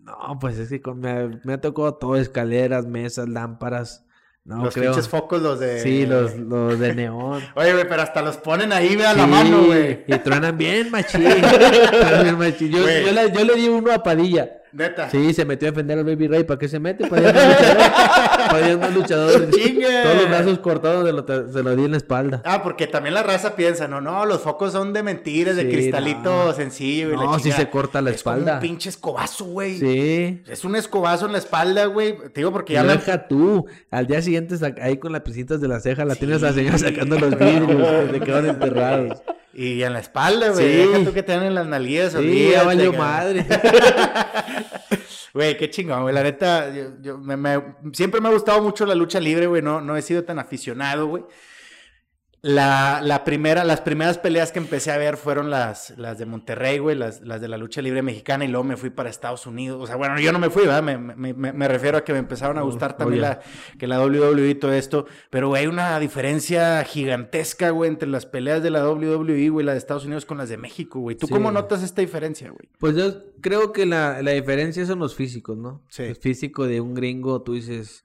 No, pues es que con- me, me ha tocado todo, escaleras, mesas, lámparas, no los creo. pinches focos, los de... Sí, los, los de neón. Oye, güey, pero hasta los ponen ahí, ve a la Sí, mano, güey. Y truenan bien, machín. Truenan bien machín. Yo, yo le di uno a Padilla. Neta. Sí, se metió a defender al Baby Ray. ¿Para qué se mete? Para ir a a luchador. Todos los brazos cortados se lo, se lo di en la espalda. Ah, porque también la raza piensa, no, no, los focos son de mentiras, de cristalito no. sencillo. Y la No, sí chingada. se corta la Es espalda. un pinche escobazo, güey. Sí. Es un escobazo en la espalda, güey. Te digo porque ya me... deja tú. Al día siguiente, ahí con las pisitas de la ceja, la tienes a la señora sacando los vidrios que se quedaron enterrados. Y en la espalda, güey. Sí. Deja tú que te dan en las nalguillas. Sí, ya valió madre. Güey, qué chingón, güey. La neta, yo, yo me- me- siempre me ha gustado mucho la lucha libre, güey. No, no he sido tan aficionado, güey. La, la primera, las primeras peleas que empecé a ver fueron las, las de Monterrey, güey, las, las de la lucha libre mexicana, y luego me fui para Estados Unidos. O sea, bueno, yo no me fui, ¿verdad? Me, me- me- me refiero a que me empezaron a gustar también la, que la WWE y todo esto. Pero, güey, hay una diferencia gigantesca, güey, entre las peleas de la WWE, güey, la de Estados Unidos con las de México, güey. ¿Tú Sí. cómo notas esta diferencia, güey? Pues yo creo que la, la diferencia son los físicos, ¿no? Sí. El físico de un gringo, tú dices,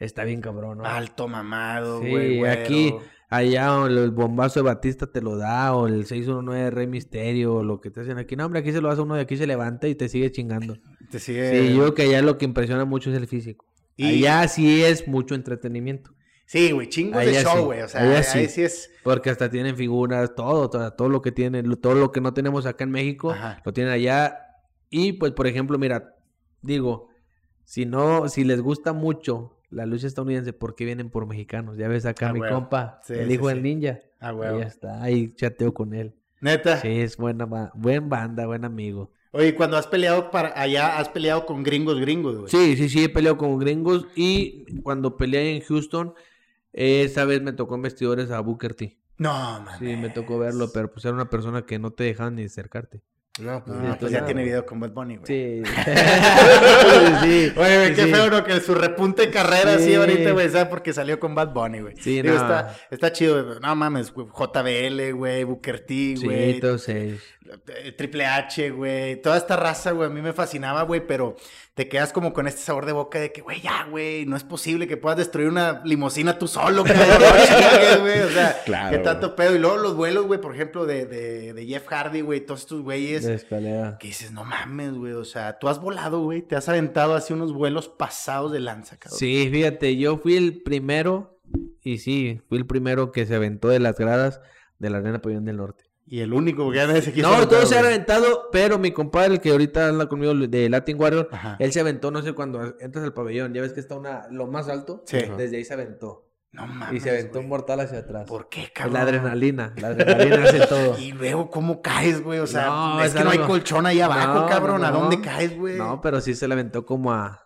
está bien cabrón, ¿no? Alto mamado, Sí, güey. güero. Allá o el, bombazo de Batista te lo da, o el 619 de Rey Misterio, o lo que te hacen aquí. No, hombre, aquí se lo hace uno de aquí, se levanta y te sigue chingando. Te sigue... Sí, yo creo que allá lo que impresiona mucho es el físico. Y- Allá sí es mucho entretenimiento. Sí, güey, chingos de show, sí. güey. O sea, Allá ahí sí. sí es. Porque hasta tienen figuras, todo, todo, todo lo que tienen, todo lo que no tenemos acá en México, Ajá. lo tienen allá. Y pues, por ejemplo, mira, digo, si no, si les gusta mucho la lucha estadounidense, ¿por qué vienen por mexicanos? Ya ves acá Ah, mi huevo. compa, Sí, el hijo sí. del ninja. Ah, Ahí güey. está, ahí chateo con él. Neta. Sí, es buena, buen banda, buen amigo. Oye, cuando has peleado para allá, has peleado con gringos, gringos, güey. Sí, sí, sí, he peleado con gringos y cuando peleé en Houston, esa vez me tocó en vestidores a Booker T. No, man. Sí, me tocó verlo, pero pues era una persona que no te dejaban ni acercarte. No, pues, No, no, pues pues ya tiene video con Bad Bunny, güey. Sí. Oye, sí. güey, qué sí. feo, ¿no? Que su repunte de carrera así Sí. ahorita, güey, ¿sabes? Porque salió con Bad Bunny, güey. Sí, Digo, no. está, está chido, güey. No mames, güey. JBL, güey, Booker T, güey. Sí, todos ellos. Triple H, güey. Toda esta raza, güey, a mí me fascinaba, güey, pero te quedas como con este sabor de boca de que, güey, ya, güey, no es posible que puedas destruir una limusina tú solo, güey. O sea, Claro, qué tanto pedo. Y luego los vuelos, güey, por ejemplo, de, de, de Jeff Hardy, güey, todos estos güeyes. De escalera. Que dices, no mames, güey. O sea, tú has volado, güey. Te has aventado así unos vuelos pasados de lanza, cabrón. Sí, fíjate, yo fui el primero, y sí, fui el primero que se aventó de las gradas de la Arena Pabellón del Norte. Y el único que nadie se quiso No, todos se güey. aventado, pero mi compadre, el que ahorita anda conmigo de Latin Warrior, Ajá. él se aventó, no sé, cuando entras al pabellón, ya ves que está una, lo más alto, Sí. desde ahí se aventó. No mames. y se aventó un mortal hacia atrás. ¿Por qué, cabrón? la adrenalina, la adrenalina hace todo. Y luego, ¿cómo caes, güey? O sea, No, es que no hay colchón ahí abajo, No, cabrón. ¿A dónde caes, güey? No, pero sí se le aventó como a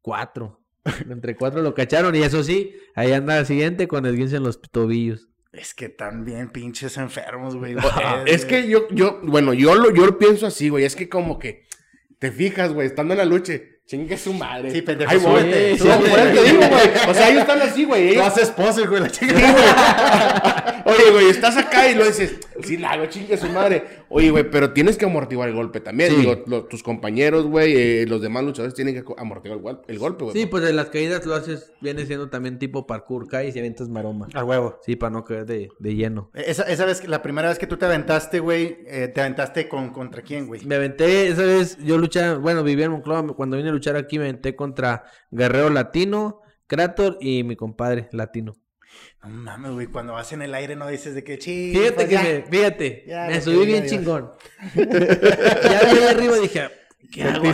cuatro. Entre cuatro lo cacharon y eso sí, ahí anda el siguiente con el guince en los tobillos. Es que también pinches enfermos, güey. Ah, Es que yo, yo, bueno, yo lo, yo lo pienso así, güey. Es que como que te fijas, güey, estando en la lucha, chingue su madre. Sí, pendejo, Ahí voy. súbete, Sí, por eso te digo, güey. O sea, ellos están así, güey. Tú haces poses, güey, la chica. Oye, güey, estás acá y lo dices, sí, la hago, chingue su madre. Oye, güey, pero tienes que amortiguar el golpe también. Sí. Digo, lo- tus compañeros, güey, eh, los demás luchadores tienen que amortiguar el, gol- el golpe, güey. Sí, pues en las caídas lo haces, viene siendo también tipo parkour, caes y aventas maroma. A huevo. Sí, para no caer de, de lleno. Esa, esa vez, la primera vez que tú te aventaste, güey, eh, te aventaste con, contra quién, güey. Me aventé, esa vez yo luchaba, bueno, vivía en Monclova, cuando vine luchar aquí me aventé contra Guerrero Latino, Krator y mi compadre Latino. No mames, güey, cuando vas en el aire no dices de que chi. Fíjate pues que ya. me, fíjate, Ya, me subí bien Dios. chingón. ya de arriba dije, ¿qué hago?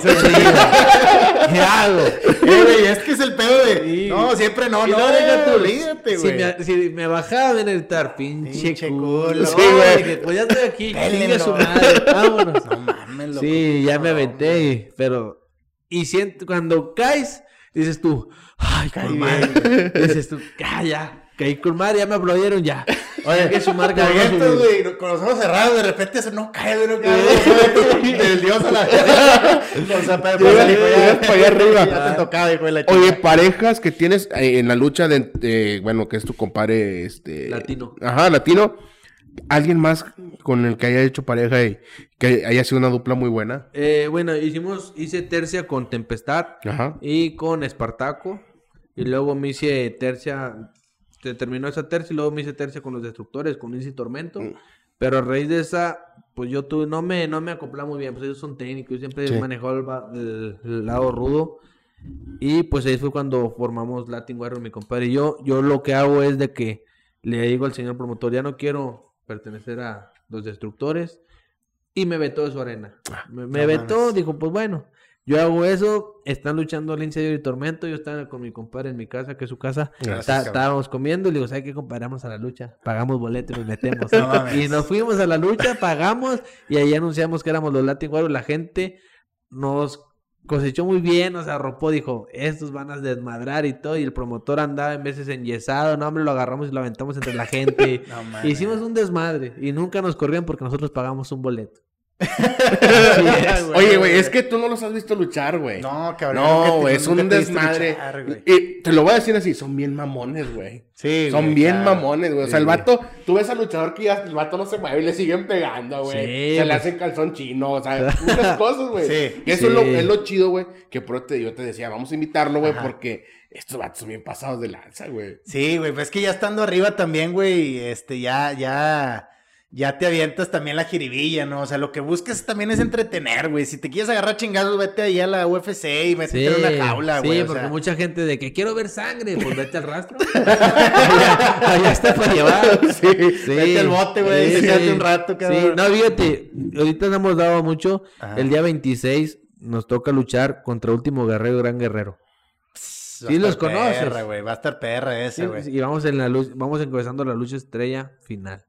¿Qué hago? Eh, güey, es que es el pedo de. Sí. No, siempre no, no, luego deja tú, olvídate, si güey. me, si me bajaba a gritar, pinche, Pinche culo. culo. Sí, güey. Pues ya estoy aquí, chingue su madre, vámonos. No mames, loco. Sí, ya me No, aventé, pero... Y siento, cuando caes, dices tú, ay, Caí bien, madre. Dices tú, ah, ya, caí con madre, ya me aplaudieron, ya. Oye, que su marca güey, con los ojos cerrados, de repente eso no cae, güey, no cae. Del dios a la. O sea, para, allá arriba. Ya te tocaba, hijo de la Oye, chingada. parejas que tienes eh, en la lucha de, de- bueno, que es tu compadre, este... Latino. Ajá, latino. ¿Alguien más con el que haya hecho pareja y que haya sido una dupla muy buena? Eh, bueno, hicimos, hice tercia con Tempestad Ajá. y con Espartaco. Y luego me hice tercia, se terminó esa tercia y luego me hice tercia con los Destructores, con Inci Tormento. Pero a raíz de esa, pues yo tuve, no me, no me acoplaba muy bien, pues ellos son técnicos, yo siempre Sí. el lado rudo. Y pues ahí fue cuando formamos Latin Warrior, mi compadre. Y yo, yo lo que hago es de que le digo al señor promotor, ya no quiero pertenecer a los destructores. Y me vetó de su arena. Me, me no vetó, mames. dijo, pues bueno, yo hago eso, están luchando el incendio y tormento, yo estaba con mi compadre en mi casa, que es su casa, Gracias, estábamos comiendo y le digo, ¿sabes qué? Comparamos a la lucha, pagamos boleto y nos metemos. No y nos fuimos a la lucha, pagamos y ahí anunciamos que éramos los Latin Warriors, la gente nos cosechó muy bien, nos arropó, dijo, estos van a desmadrar y todo, y el promotor andaba en veces enyesado, no hombre, lo agarramos y lo aventamos entre la gente. No. Hicimos un desmadre y nunca nos corrían porque nosotros pagamos un boleto. Oye, güey, es que tú no los has visto luchar, güey. No, cabrón. No, güey, es un desmadre. luchar, y te lo voy a decir así, son bien mamones, güey. Sí, Son bien claro. mamones, güey. O sea, Sí, el vato, tú ves al luchador que ya el vato no se mueve y le siguen pegando, güey. Sí, se le hacen calzón chino, o sea, muchas cosas, güey. Sí, Y eso es, lo, sí. es lo chido, güey. Que por te, yo te decía, vamos a invitarlo, güey, porque estos vatos son bien pasados de lanza, güey. Sí, güey, pues es que ya estando arriba también, güey, este, ya, ya, ya te avientas también la jiribilla, ¿no? O sea, lo que buscas también es entretener, güey. Si te quieres agarrar chingazos, vete ahí a la UFC y métete en una jaula, sí, güey. o porque sea. mucha gente de que quiero ver sangre, pues vete al rastro. allá, allá está para llevar. Sí. Vete al bote, güey, y quédate un rato, cabrón. Sí, no, fíjate, ahorita nos hemos dado mucho. Ajá. El día 26 nos toca luchar contra Último Guerrero Gran Guerrero. Sí los conoces. Perra, güey, va a estar perra Sí, güey. y vamos en la luz, vamos encabezando la lucha estrella final.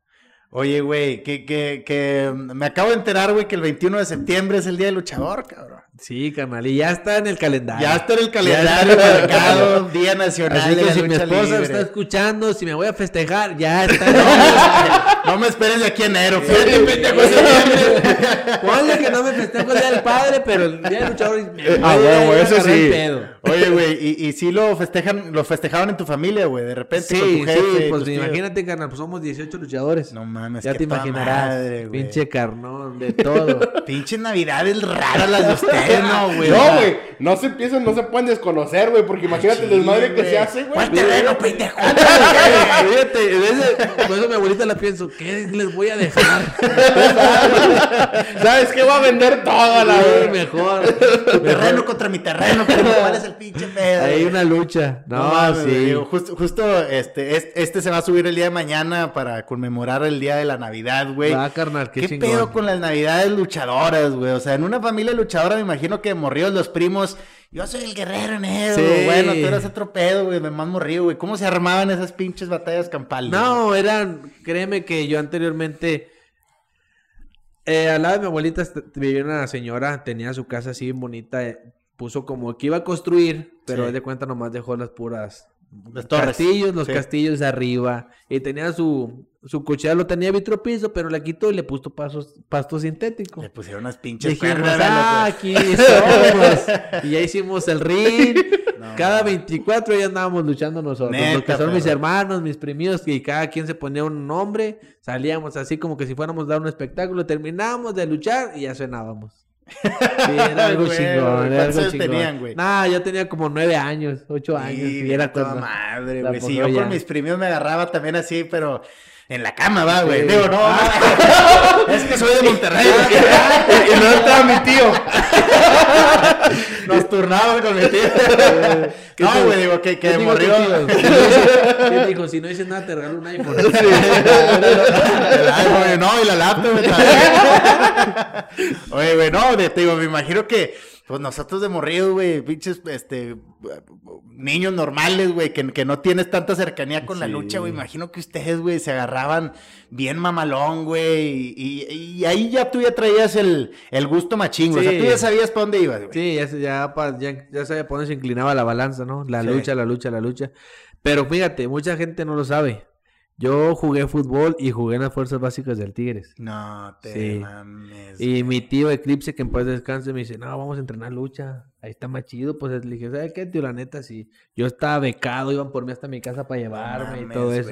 Oye, güey, que, que, que me acabo de enterar, güey, que el 21 de septiembre es el día del luchador, cabrón. Sí, carnal, y ya está en el calendario. Ya está en el calendario está en el marcado, Día Nacional Así de que la si mi esposa Libre. está escuchando, si me voy a festejar, ya está. No me esperes de aquí a enero, fíjate, pendejo. Ponle que no me festejo el día del padre, pero el día del luchador me Ah, voy a eso sí. el pedo. Oye, güey, y, y sí lo festejan, lo festejaban en tu familia, güey, de repente con Sí, tu jefe. sí, pues tus tíos. imagínate, carnal, pues somos 18 luchadores. No mames, ya qué te imaginarás. madre, pinche carnón, de todo. Pinche navidades raras las de ustedes, no, güey. No, sea, güey, no se empiezan, no se pueden desconocer, güey, porque imagínate el sí, desmadre que se hace, güey. ¿Cuál terreno, pendejo? Fíjate, por eso mi abuelita la pienso, ¿qué les voy a dejar? ¿Sabes qué? Va a vender todo a la vez. mejor. terreno contra mi terreno, pero ¿cuál es el pinche pedo? Hay una lucha. No, No, mames, güey, sí. digo, justo, justo este, es- este se va a subir el día de mañana para conmemorar el día de la Navidad, güey. Va, carnal, qué, ¿Qué, chingón. pedo con las navidades luchadoras, güey? O sea, en una familia luchadora me imagino que morridos los primos. Yo soy el guerrero negro. Sí. Bueno, tú eras otro pedo, güey. Me más morrido, güey. ¿Cómo se armaban esas pinches batallas campales? No, eran, créeme que yo anteriormente, eh, al lado de mi abuelita vivía una señora, tenía su casa así bien bonita, eh, puso como que iba a construir, pero Sí. de cuenta nomás dejó las puras Las torres. castillos, los Sí. castillos de arriba, y tenía su, su cochera, lo tenía vitropiso, pero le quitó y le puso pasos, pasto sintético. Le pusieron unas pinches Dijimos, ah, aquí somos. y ya hicimos el ring. No, cada mames. 24 ya andábamos luchando nosotros. Neta, porque son mis hermanos, mis primidos, y cada quien se ponía un nombre. Salíamos así como que si fuéramos a dar un espectáculo. Terminábamos de luchar y ya cenábamos. Sí, era algo Güey, chingón. ¿cuántos Era algo años chingón. tenían, güey? Nah, yo tenía como nueve años, ocho años. Sí, y era toda cuando- madre, güey. Sí, yo ya. con mis primios me agarraba también así, pero en la cama, va, güey. Sí. Digo, no, Ah. es que soy de Monterrey. y no estaba mi tío. Nos turnaban con mi tío. ¿Qué No, güey, digo que, ¿Qué que morrió. tío? Si no dices- ¿Qué dijo? Si no dices nada, te regalo un iPhone. El iPhone, no, y la laptop. Oye, güey, no, de- te digo, me imagino que, pues nosotros de morrido, güey, pinches, este, niños normales, güey, que, que no tienes tanta cercanía con la Sí. lucha, güey, imagino que ustedes, güey, se agarraban bien mamalón, güey, y, ahí ya tú ya traías el, el gusto machín, güey, o sea, Sí. tú ya sabías para dónde ibas, güey. Sí, ya, ya, ya, ya sabía por dónde se inclinaba la balanza, ¿no? La Sí. lucha, la lucha, la lucha. Pero fíjate, mucha gente no lo sabe. Yo jugué fútbol y jugué en las fuerzas básicas del Tigres. No te Sí. mames. Y mi tío Eclipse, que en paz descanse, me dice, no, vamos a entrenar lucha. Ahí está más chido. Pues le dije, ¿sabes qué, tío? La neta, sí. Yo estaba becado, iban por mí hasta mi casa para llevarme y todo eso.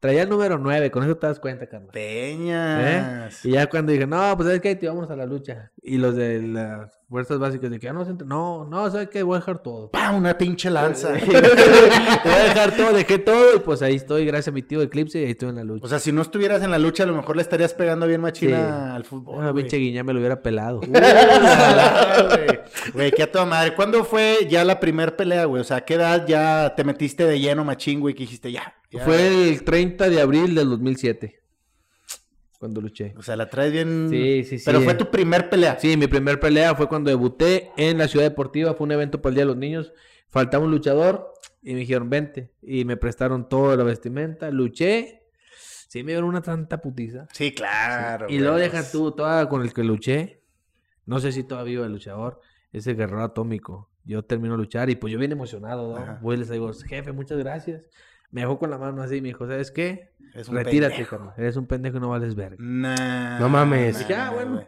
Traía el número 9, con eso te das cuenta, carnal. ¿Eh? Peñas. Y ya cuando dije, no, pues ¿sabes qué, tío? Vamos a la lucha. Y los de la fuerzas básicas de que ya no se entre- No, no, ¿sabes qué? Voy a dejar todo. ¡Pam! Una pinche lanza. Voy a dejar todo, dejé todo y pues ahí estoy, gracias a mi tío Eclipse y ahí estoy en la lucha. O sea, si no estuvieras en la lucha, a lo mejor le estarías pegando bien machina Sí. al fútbol. Ah, güey. pinche Guiñá me lo hubiera pelado. Ah, güey. Qué a toda madre. ¿Cuándo fue ya la primer pelea, güey? O sea, ¿a qué edad ya te metiste de lleno, machín, güey? Que dijiste ya. ya. Fue el 30 de abril del 2007. Cuando luché. O sea, la traes bien. Sí, sí, sí. Pero fue tu primer pelea. Sí, mi primer pelea fue cuando debuté en la Ciudad Deportiva. Fue un evento para el Día de los Niños. Faltaba un luchador y me dijeron, vente. Y me prestaron toda la vestimenta. Luché. Sí, me dieron una tanta putiza. Sí, claro. Y güey. luego deja tú, toda con el que luché. No sé si todavía vive el luchador. Ese guerrero atómico. Yo termino de luchar y pues yo bien emocionado, ¿no? Voy y les digo, jefe, muchas gracias. Me dejó con la mano así y me dijo, ¿sabes qué? Es un Retírate, carnal. Eres un pendejo y no vales verga. Nah, No mames. nah, Dije, ah, bueno.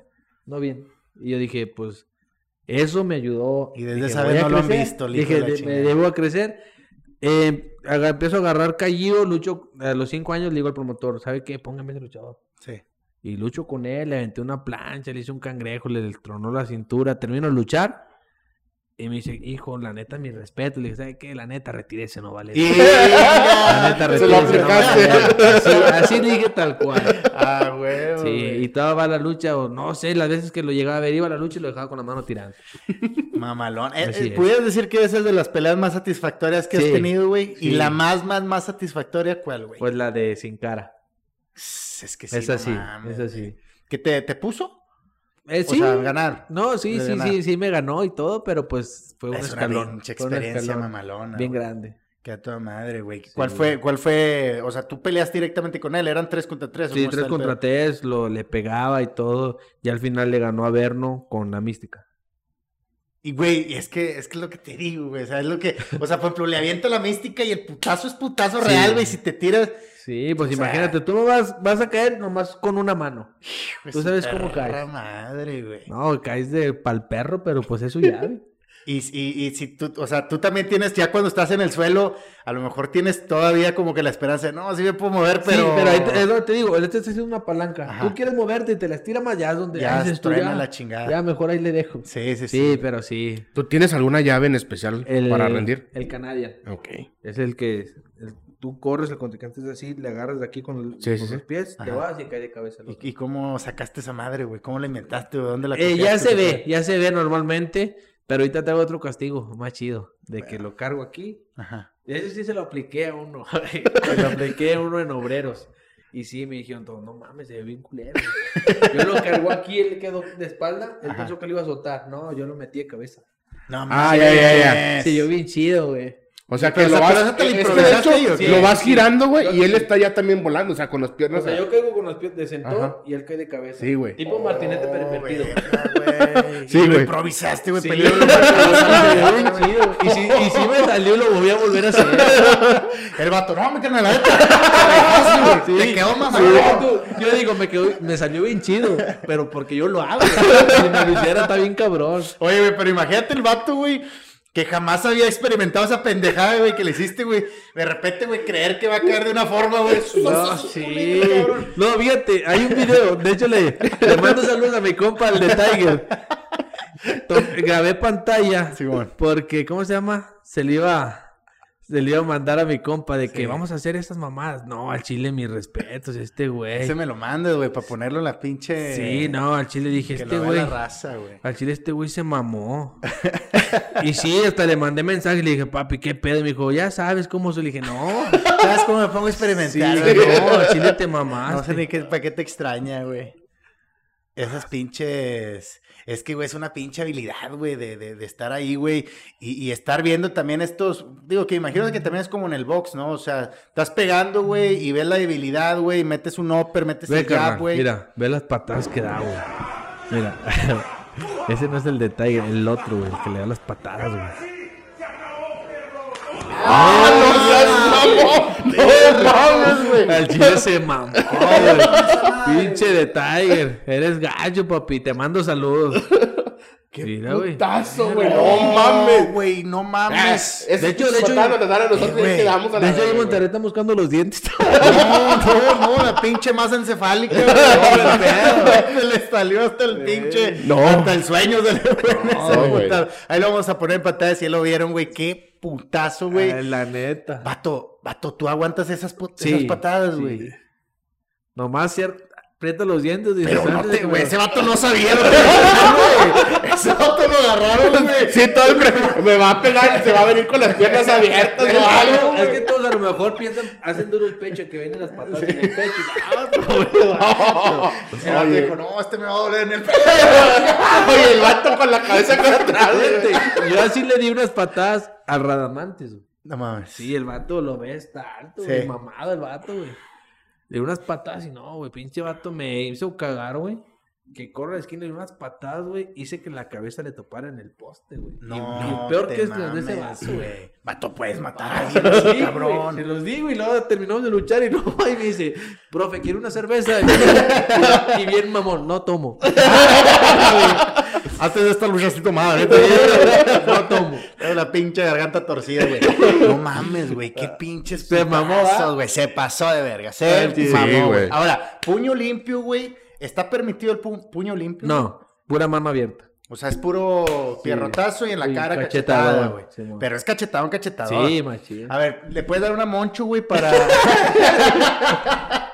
No bien. Y yo dije, pues, eso me ayudó. Y desde Dije, esa vez no lo han visto, Dije, de la "De- me chingada". debo a crecer. Eh, empiezo a agarrar callido, lucho a los cinco años, le digo al promotor, ¿sabe qué? Póngame ese luchador. Sí. Y lucho con él, le aventé una plancha, le hice un cangrejo, le tronó la cintura, termino de luchar. Y me dice, hijo, la neta, mi respeto. Le dije, ¿sabe qué? La neta, retírese, no vale. Y... La neta, retírese, no vale aplicaste. verga". Así, así dije tal cual. ah, güey. Sí, y toda va la lucha, o no sé, las veces que lo llegaba a ver, iba a la lucha y lo dejaba con la mano tirando. Mamalón. Eh, eh. ¿Pudieras decir que esa es de las peleas más satisfactorias que has Sí, tenido, güey? Y la más, más, más satisfactoria, ¿cuál, güey? Pues la de Sin Cara. Es que sí. es no así, mames, es así. ¿Que te, te puso? Eh, O sí. sea, ganar. No, sí, sí, ganar. sí, sí me ganó y todo, pero pues fue un es una escalón. pinche un experiencia escalón mamalona. Bien güey. grande. Que a toda madre, güey. ¿Cuál Sí. fue, cuál fue? O sea, tú peleaste directamente con él, eran tres contra tres. ¿o Sí, tres contra tres, lo, le pegaba y todo. Y al final le ganó a Verno con la mística. Y güey, y es que es que es lo que te digo, güey. O sea, es lo que. O sea, por ejemplo, le aviento la mística y el putazo es putazo Sí. real, güey. Si te tiras. Sí, pues O sea- imagínate, tú vas, vas a caer nomás con una mano. pues, Tú sabes cómo caes. madre, güey. No, caes de pal perro, pero pues es su llave. Y, y, y si tú, o sea, tú también tienes, ya cuando estás en el suelo, a lo mejor tienes todavía como que la esperanza de, no, sí me puedo mover, pero... Sí, pero ahí te, es lo que te digo, él te está haciendo una palanca. Ajá. Tú quieres moverte y te la estira más, ya es donde Ya dices tú, truena ya, la chingada. Ya mejor ahí le dejo. Sí, sí, sí. Sí, pero sí. ¿Tú tienes alguna llave en especial El, para rendir? El Canadian. Ok. Es el que el- tú corres, el contrincante es así, le agarras de aquí con, el- Sí, sí, con sí. los pies, te vas y cae de cabeza. ¿Y, y cómo sacaste esa madre, güey? ¿Cómo la inventaste, güey? ¿Dónde la Eh, ya se ve, ya se ve normalmente, pero ahorita te hago otro castigo más chido, de que lo cargo aquí. Ajá. Y ese sí se lo apliqué a uno, se lo apliqué a uno en obreros. Y sí, me dijeron todos, no mames, se ve bien culero. Yo lo cargo aquí, él quedó de espalda, él Ajá. pensó que lo iba a soltar. No, yo lo metí de cabeza. No, Ah, ya, ya, ya. Sí, yo bien chido, güey. O sea que lo vas, Sí. girando, güey, y él está ya también volando, o sea, con las piernas. O sea, yo caigo con los pies de sentón y él cae de cabeza. Sí, güey. Tipo martinete Oh, pervertido. güey. Sí, Y lo güey. improvisaste, güey. Y si, y si me salió, lo voy a volver a hacer. El vato, no, me carnal, la neta. Sí. Te quedó tú- Yo digo, me, quedó, me salió bien chido, pero porque yo lo hago. Si me lo hiciera, está bien cabrón. Oye, güey, pero imagínate el vato, güey, que jamás había experimentado esa pendejada, güey, que le hiciste, güey. De repente, güey, creer que va a caer de una forma, güey. No, sí. No, fíjate, hay un video. De hecho, le, le mando saludos a mi compa, el de Tiger. To- grabé pantalla porque, ¿cómo se llama? Se le iba, se le iba a mandar a mi compa de que Sí. vamos a hacer estas mamadas. No, al chile, mis respetos, este güey. Ese me lo mandes, güey, para ponerlo en la pinche. Sí, no, al chile dije, Que este lo güey. la raza, güey. Al chile este güey se mamó. y sí, hasta le mandé mensaje y le dije, papi, ¿qué pedo? Y me dijo, ya sabes cómo soy. Le dije, no. ¿Sabes cómo me pongo a Sí, experimentar, güey? no, al chile te mamaste. No sé ni qué, para qué te extraña, güey. Esas pinches. Es que, güey, es una pinche habilidad, güey, de, de, de estar ahí, güey. Y, y estar viendo también estos. Digo, que imagino que también es como en el box, ¿no? O sea, estás pegando, güey, y ves la debilidad, güey, metes un upper, metes Ve, el jab, güey. mira, ve las patadas que da, güey. Mira. Ese no es el de Tiger, el otro, güey, el que le da las patadas, güey. ¡Ah, no seas mamón! ¡No güey! Al chile se mamó, güey. Pinche de Tiger. Eres gallo, papi. Te mando saludos. Qué Mira, putazo, güey. No, mames. güey, no mames. es De hecho- de hecho- nos dar a nosotros y quedamos a la De hecho, Monterrey están buscando los dientes. No, no, no, la pinche masa encefálica, güey. Se le salió hasta el pinche. No. Hasta el sueño se le fue. Ahí lo vamos a poner en pantalla si ya lo vieron, güey. Qué putazo, güey. La neta. Vato, vato, tú aguantas esas, Sí, esas patadas, sí. güey. Nomás cierto. Aprieta los dientes. y Pero no te, güey, ese vato no sabía lo que. Ese vato lo agarraron, güey. Sí, todo el pre- me va a pegar y se va a venir con las piernas abiertas o algo, Es que todos a lo mejor piensan, hacen duro el pecho, que vienen las patas en el pecho. Ah, Ese vato Oye. dijo, no, este me va a doler en el pecho. Oye, el vato con la cabeza. Fíjate, Yo así le di unas patadas al Radamantes, güey. No mames. Sí, el vato lo ve, está alto, Sí. mamado el vato, güey. Le di unas patadas y no, güey, pinche vato me hizo cagar, güey. Que corre a la esquina y unas patadas, güey. Hice que la cabeza le topara en el poste, güey. No, y, peor te que es de ese vato, güey. Vato, puedes matar a alguien, Sí, cabrón. se los digo y luego terminamos de luchar y no, y me dice, profe, ¿quiere una cerveza? Y bien, mamón, no tomo. Antes de esta lucha sí tomaba, ¿eh? No tomo. La pinche garganta torcida, güey. No mames, güey. Qué pinches Se mamó, güey. Se pasó de verga. Se Sí, mamó, güey. Ahora, puño limpio, güey. ¿Está permitido el pu- puño limpio? No, pura mano abierta. O sea, es puro pierrotazo y en la Sí, cara cachetada, güey. sí. Pero es cachetadón, cachetadón. Sí, machín. A ver, ¿le puedes dar una moncho, güey, para...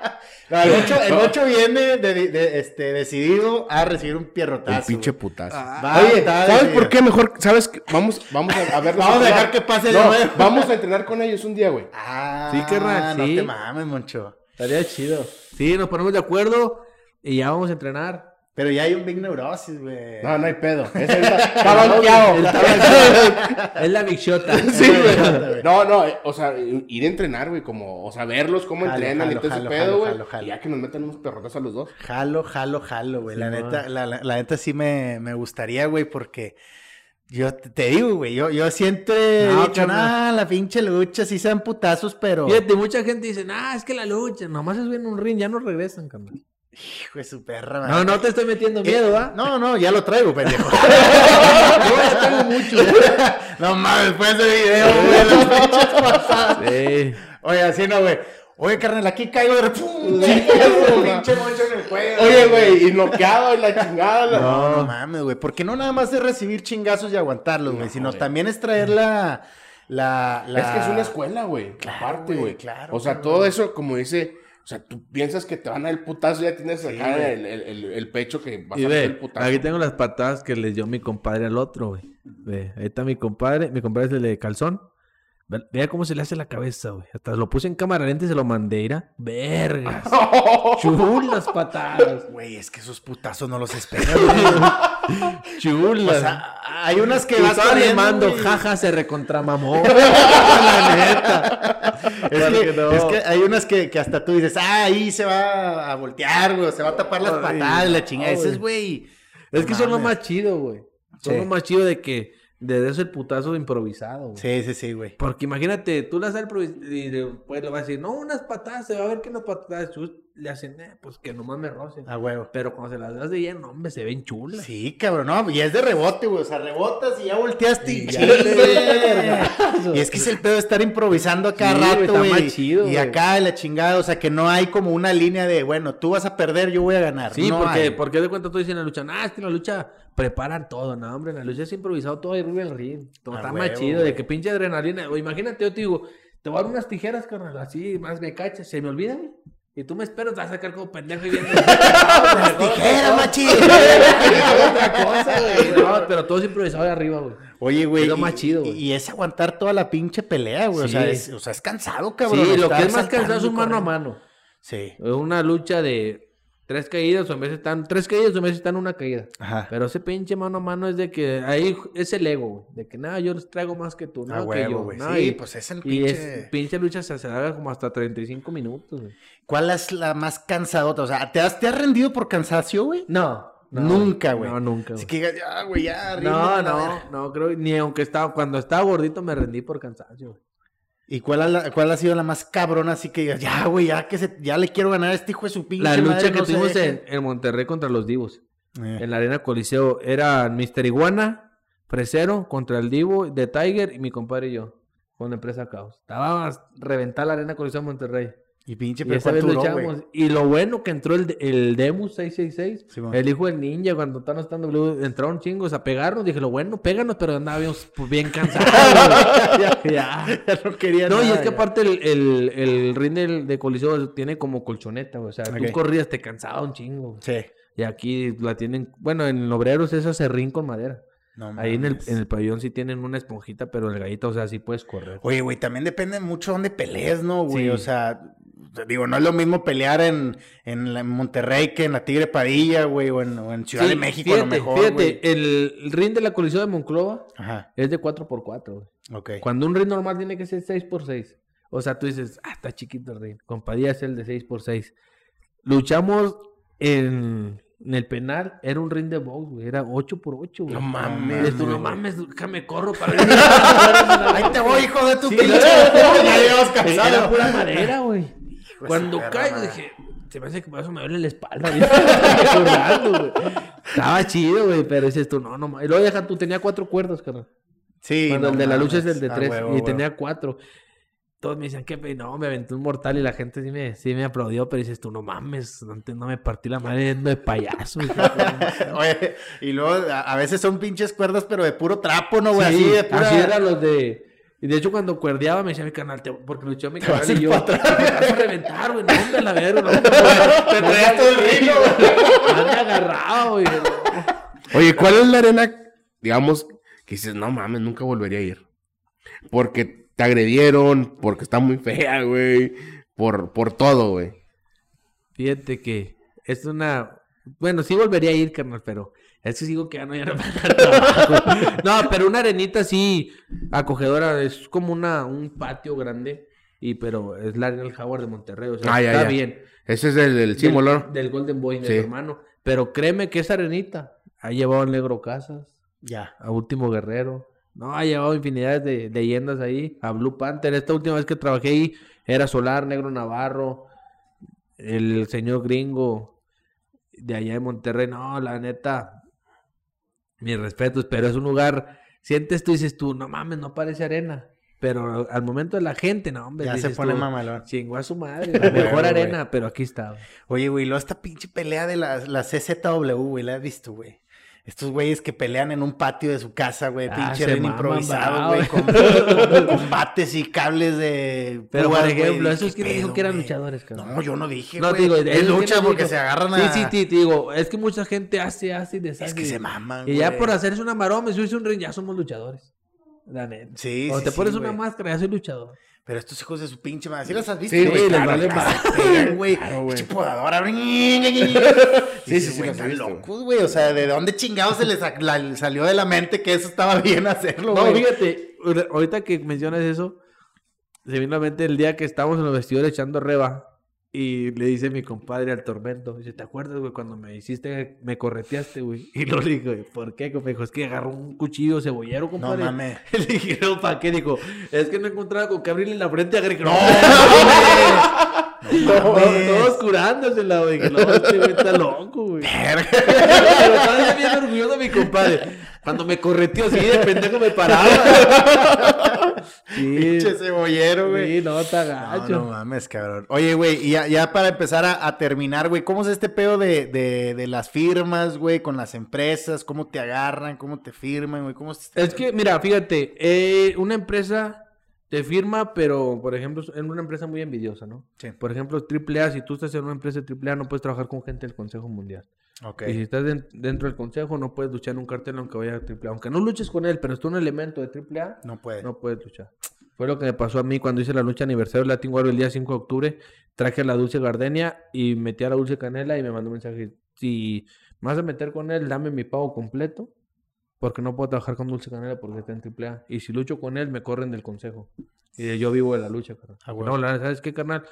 No, el 8, el ocho viene de, de- este, decidido a recibir un pierrotazo. El pinche putazo. Va, Oye, está ¿sabes decidido. por qué mejor? ¿Sabes qué? Vamos, vamos a, a verlos Vamos a dejar que pase de No, nuevo. Vamos a entrenar con ellos un día, güey. Ah, Sí, carnal, no sí. te mames, Moncho. Estaría chido. Sí, nos ponemos de acuerdo y ya vamos a entrenar. Pero ya hay un Big Neurosis, güey. No, no hay pedo. Ahorita está banqueado. Es la Big Shota. Sí, güey. No, no, eh, o sea, ir a entrenar, güey, como, o sea, verlos cómo Jalo, entrenan jalo, y todo ese jalo, pedo, güey. jalo, jalo. Y ya que nos metan unos perrotas a los dos. Jalo, jalo, jalo, güey. la, neta, la, la- la neta sí me, me gustaría, güey, porque yo te, te digo, güey, yo, yo siempre he No, dicho, carnal. nah, la pinche lucha, sí sean putazos, pero... Fíjate, mucha gente dice, ah, es que la lucha, nomás es en un ring, ya no regresan, carnal. Hijo de su perra, No, madre. no te estoy metiendo Eh, miedo, ¿va? No, no, ya lo traigo, pendejo. Yo ya tengo mucho. no mames, después de video, güey, las pinches pasadas. Sí. Oye, así no, güey. Oye, carnal, aquí caigo de repente. pinche moncho en el cuello. Oye, güey, y noqueado y la chingada. No, no mames, güey. Porque no nada más es recibir chingazos y aguantarlos, güey. sino también es traer la. la, la- Es que es una escuela, güey. Claro, aparte, güey, claro, O sea, todo eso, como dice. O sea, tú piensas que te van a dar el putazo, ya tienes acá güey. el, el, el, el pecho que vas Y a ve, el putazo. aquí tengo las patadas que les dio mi compadre al otro, güey. Ve, ahí está mi compadre, mi compadre es el de calzón. Ve- Vea cómo se le hace la cabeza, güey. Hasta lo puse en cámara lenta y se lo mandé, ira. Vergas. Chulas patadas. Güey, es que esos putazos no los esperas, güey. Chulas. O sea, hay unas que vas le mando, jaja, se recontramamó. la neta. Es que, que no. es que hay unas que, que hasta tú dices, ah, ahí se va a voltear, güey, se va a tapar las patadas, la chingada. Dices, güey. Es que son lo más chido, güey. Son Sí. lo más chido de que de eso el putazo improvisado, güey. Sí, sí, sí, güey. Porque imagínate, tú el improvis- y después le vas a decir, no, unas patadas, se va a ver que unas patadas le hacen, eh, pues que nomás me rocen. A huevo. Pero cuando se las das de lleno, hombre, se ven chulas. Sí, cabrón, no, y es de rebote, güey. O sea, rebotas y ya volteaste y, Y ya. Y es que es el pedo de estar improvisando a cada Sí, güey, rato, está güey. más chido, y güey. acá la chingada, o sea, que no hay como una línea de, bueno, tú vas a perder, yo voy a ganar. Sí, no porque, hay. porque de cuenta tú dices en la lucha, ah, es que en la lucha preparan todo, no, hombre, en la lucha es improvisado todo ahí arriba del ring. Todo A está huevo, más chido, de que pinche adrenalina. Imagínate, yo te digo, te voy a dar unas tijeras, carnal, así, más me cachas, se me olvida, güey. Y tú me esperas, te vas a sacar como pendejo y viendo. Las tijeras, otra cosa, güey. No, pero todo es improvisado de arriba, güey. Oye, güey. Es lo y- más chido, y, güey. y es aguantar toda la pinche pelea, güey. O, sea, es, o sea, es cansado, cabrón. Sí, lo que es más cansado es un mano a mano. Sí. Es una lucha de tres caídas, o en vez están tres caídas, o en vez están una caída. Ajá. Pero ese pinche mano a mano es de que ahí es el ego, güey. De que nada, yo les traigo más que tú, nada que huevo, yo. nada, Sí, y, pues es el y pinche. es pinche lucha se alarga como hasta 35 minutos, güey. ¿Cuál es la más cansadota? O sea, ¿te has, te has rendido por cansancio, güey? No, no, Nunca, güey. No, nunca, Así que ya, güey, ya, No, no, no, creo, ni aunque estaba, cuando estaba gordito me rendí por cansancio, güey. ¿Y cuál, ha la- cuál ha sido la más cabrona? Así que ya, güey, ya que se, ya le quiero ganar a este hijo de su pinche La lucha madre, que no tuvimos deje"? en, en Monterrey contra los Divos. Eh. En la Arena Coliseo era Mr. Iguana, Fresero, contra el Divo, de Tiger y mi compadre y yo. Con la empresa Caos. Estaba a reventar la Arena Coliseo de Monterrey. Y pinche, Y pero esa vez ¿cuánto lo duró, echamos. güey? Y lo bueno que entró el, el Demus 666, Sí, bueno. el hijo del ninja, cuando estaban estando entraron chingos a pegarnos. Dije, lo bueno, péganos, pero andábamos pues, bien cansados. ya, ya. Ya no quería No, y es que aparte el, el, el ring del- de Coliseo tiene como colchoneta, o sea, tú corrías, te cansaba un chingo. Sí. Y aquí la tienen, bueno, en Obreros es ring con madera. No Ahí en el, en el pabellón sí tienen una esponjita, pero el gallito, o sea, sí puedes correr. Oye, güey, también depende mucho dónde pelees, ¿no, güey? Sí. O sea, digo, no es lo mismo pelear en, en, Monterrey que en la Tigre Padilla, güey, o en, o en Ciudad Sí, de México, fíjate, a lo mejor, Fíjate, güey. el, ring de la Coliseo de Monclova Ajá, es de 4x4, güey. ok. Cuando un ring normal tiene que ser 6x6. O sea, tú dices, ah, está chiquito el ring. Con Padilla es el de 6x6. Luchamos en, en el penal, era un ring de box, güey. Era 8x8, güey. No mames, tú, no mames, déjame corro para Ahí te voy, hijo de tu Sí, pinche. ya llegamos Era cansados. pura madera, güey. De Cuando caigo dije, se me hace que por eso me duele la espalda. güey. Estaba chido, güey, pero dices tú, no, no, y luego deja tú, tenía cuatro cuerdas, carnal. Sí, Cuando no el de la lucha es el de tres huevo, y huevo. tenía cuatro. Todos me decían que no, me aventé un mortal y la gente sí me, sí me aplaudió, pero dices tú, no mames, antes no me partí la madre yendo de payaso. hijo Oye, y luego a, a veces son pinches cuerdas, pero de puro trapo, ¿no, güey? Sí, así de pura... así eran los de. Y de hecho, cuando cuerdeaba, me decía mi canal, te- porque luchó mi Te vas canal a y yo. Te vas a reventar, güey. No, hombre, la verga, no. Te traías todo el ritmo, Me agarrado, güey. Oye, ¿cuál es la arena, digamos, que dices, no mames, nunca volvería a ir? Porque te agredieron, porque está muy fea, güey. Por, por todo, güey. Fíjate que es una. Bueno, sí volvería a ir, carnal, pero es que sigo que ya no, ya no. No, pero una arenita así, acogedora, es como una, un patio grande. Y pero es la arena del Howard de Monterrey, o sea, Ah, ya, está ya. bien. Ese es el del símbolo. Del, del Golden Boy, de Sí. hermano. Pero créeme que esa arenita ha llevado al Negro Casas, Ya. a Último Guerrero. No, ha llevado infinidades de leyendas ahí. A Blue Panther. Esta última vez que trabajé ahí era Solar, Negro Navarro, el señor gringo de allá de Monterrey. No, la neta, mis respetos, pero es un lugar. Sientes tú y dices tú, no mames, no parece arena. Pero al momento de la gente, no, hombre. Ya se pone tú, mamalón. Chingó a su madre, la mejor arena, pero aquí está. güey. Oye, güey, luego esta pinche pelea de la, la CZW, güey, ¿la has visto, güey? Estos güeyes que pelean en un patio de su casa, güey, Ah, pinche improvisado, güey, con, con combates y cables de Pero, púas, por güey, ejemplo, ¿qué esos que dijo que eran güey? luchadores, cabrón. No, yo no dije, No, güey. digo, es lucha que porque digo- se agarran a... Sí, sí, sí, te digo, es que mucha gente hace, hace y deshace. Es que se maman, Y ya güey. por hacerse una maroma subirse un ring, ya somos luchadores. La neta. Sí, O sí, te sí, pones una güey. máscara, ya soy luchador. Pero estos hijos de su pinche madre, ¿sí los has visto? Sí, güey? les vale pegan, güey. Claro, güey. Pinche podadora. Sí, sí, sí, güey, están locos, güey. O sea, ¿de dónde chingados se les la- salió de la mente que eso estaba bien hacerlo, No, güey? fíjate, ahorita que mencionas eso, se vino a la mente el día que estábamos en los vestidores echando reba. Y le dice mi compadre al tormento, dice, ¿te acuerdas, güey, cuando me hiciste, me correteaste, güey? Y lo le digo, ¿por qué? Me dijo, es que agarró un cuchillo cebollero, No compadre. mames. Le dije, no, ¿para qué? Dijo, es que no encontraba con qué abrirle la frente a Greg. No, No todos, todos curándosela, güey. Dije, no, este güey está loco, güey. Pero estaba bien orgulloso mi compadre. Cuando me correteó, sí, de pendejo me paraba. Sí, Pinche cebollero, güey. sí, no, está No, gacho. no mames, cabrón. Oye, güey, y ya, ya para empezar a, a terminar, güey, ¿cómo es este pedo de, de, de las firmas, güey, con las empresas? ¿Cómo te agarran? ¿Cómo te firman, güey? ¿Cómo es este Es que, mira, fíjate, eh, una empresa te firma, pero, por ejemplo, en una empresa muy envidiosa, ¿no? Sí. Por ejemplo, AAA, si tú estás en una empresa de AAA, no puedes trabajar con gente del Consejo Mundial. Ok. Y si estás den- dentro del Consejo, no puedes luchar en un cartel aunque vaya a AAA. Aunque no luches con él, pero es un elemento de AAA, No puede. no puedes luchar. Fue lo que me pasó a mí cuando hice la lucha aniversario del Latin el día 5 de octubre. Traje a la Dulce Gardenia y metí a la Dulce Canela y me mandó un mensaje. Si me vas a meter con él, dame mi pago completo. Porque no puedo trabajar con Dulce Canela porque está en AAA. Y si lucho con él, me corren del consejo. Y de yo vivo de la lucha, carnal. Ah, huevo. no, la- ¿sabes qué, carnal?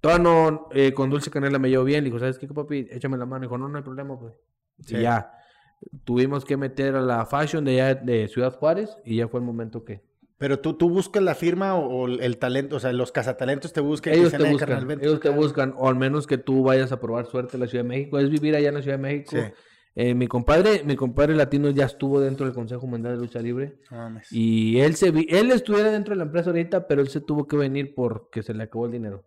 Todavía no, eh, con Dulce Canela me llevo bien. Le dijo, ¿sabes qué, papi? Échame la mano. Dijo, no, no hay problema, pues. Sí. Y ya. Tuvimos que meter a la Fashion de, allá de Ciudad Juárez y ya fue el momento que... Pero tú, tú buscas la firma o, o el talento, o sea, los cazatalentos te buscan. y Ellos te "Eh, buscan, ellos te acá". buscan, o al menos que tú vayas a probar suerte en la Ciudad de México. Es vivir allá en la Ciudad de México. Sí. Eh, mi compadre, mi compadre latino ya estuvo dentro del Consejo Mundial de Lucha Libre. Mames. Y él se vi- él estuviera dentro de la empresa ahorita, pero él se tuvo que venir porque se le acabó el dinero.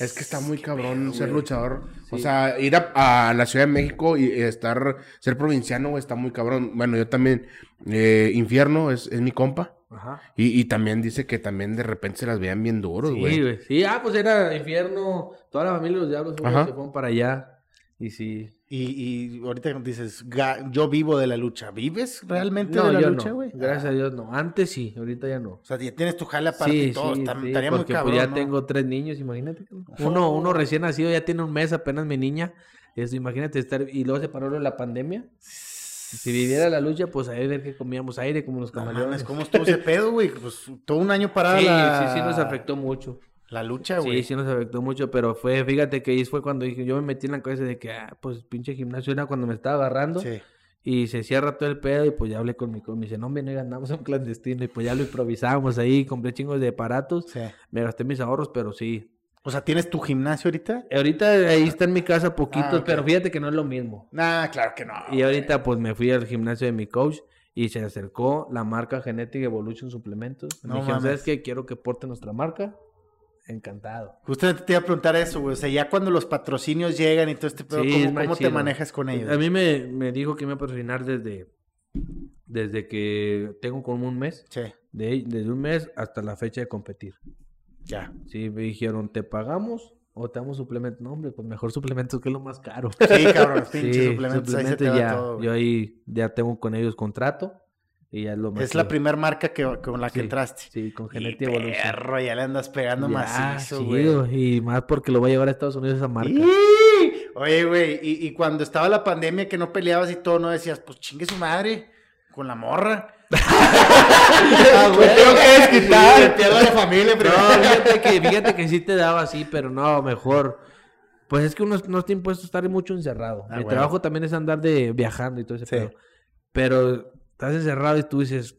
Es que está muy cabrón ser güey. luchador. O sea, ir a, a la Ciudad de México y estar, ser provinciano, está muy cabrón. Bueno, yo también, eh, Infierno es, es mi compa. Ajá. Y, y también dice que también de repente se las veían bien duros, Sí, güey. güey. Sí, ah, pues era infierno. Toda la familia de los diablos se fueron para allá. Y sí. Y, y ahorita dices, "Ga- yo vivo de la lucha. ¿Vives realmente No, de la yo lucha, no. güey? Gracias a Dios no. Antes sí, ahorita ya no. O sea, ya tienes tu jale aparte Sí, y todo. sí, está- sí, estaría muy porque, cabrón, pues ya ¿no? tengo tres niños, imagínate. Uno, uno recién nacido, ya tiene un mes apenas mi niña. Eso, imagínate estar, y luego se paró la pandemia. Si viviera la lucha, pues a ver que comíamos aire como los No camaleones. mames, ¿cómo estuvo ese pedo, güey? Pues todo un año Sí, la... sí, sí nos afectó mucho. La lucha, güey. Sí, sí nos afectó mucho, pero fue, fíjate que ahí fue cuando yo me metí en la cabeza de que, ah, pues pinche gimnasio era cuando me estaba agarrando. Sí. Y se cierra todo el pedo y pues ya hablé con mi con me dice, no, hombre, no andamos en clandestino y pues ya lo improvisamos ahí, compré chingos de aparatos, sí. me gasté mis ahorros, pero sí. O sea, ¿tienes tu gimnasio ahorita? Ahorita ahí está en mi casa poquitos, Ah, ok. pero fíjate que no es lo mismo. Nah, claro que no. Y ahorita pues me fui al gimnasio de mi coach y se acercó la marca Genetic Evolution Suplementos. No me dijeron, mames. ¿sabes qué? Quiero que porte nuestra marca. Encantado. Justamente te iba a preguntar eso, güey. O sea, ya cuando los patrocinios llegan y todo este pedo, Sí, ¿cómo, es más cómo te manejas con ellos? A mí me, me dijo que me iba a patrocinar desde, desde que tengo como un mes. Sí, De, desde un mes hasta la fecha de competir. ya. Sí, me dijeron, ¿te pagamos o te damos suplementos? No, hombre, pues mejor suplementos que es lo más caro. Sí, cabrón, los Sí, pinches suplementos, ahí se te va ya. todo, yo ahí ya tengo con ellos contrato y ya es lo más Es la primera marca que, con la que entraste. Sí, con Y Genetic Evolution. perro, ya le andas pegando Ya, macizo, güey. Y más porque lo voy a llevar a Estados Unidos esa marca. ¡Y! Oye, güey, y, y cuando estaba la pandemia que no peleabas y todo, no decías, pues chingue su madre, con la morra. Ah, güey. tengo que desquitar. Pierdo la familia No, primero. fíjate que, fíjate que sí te daba así, pero no, mejor. Pues es que uno no está impuesto a estar mucho encerrado. Ah, Mi bueno. trabajo también es andar de viajando y todo ese Sí. pedo. Pero estás encerrado y tú dices,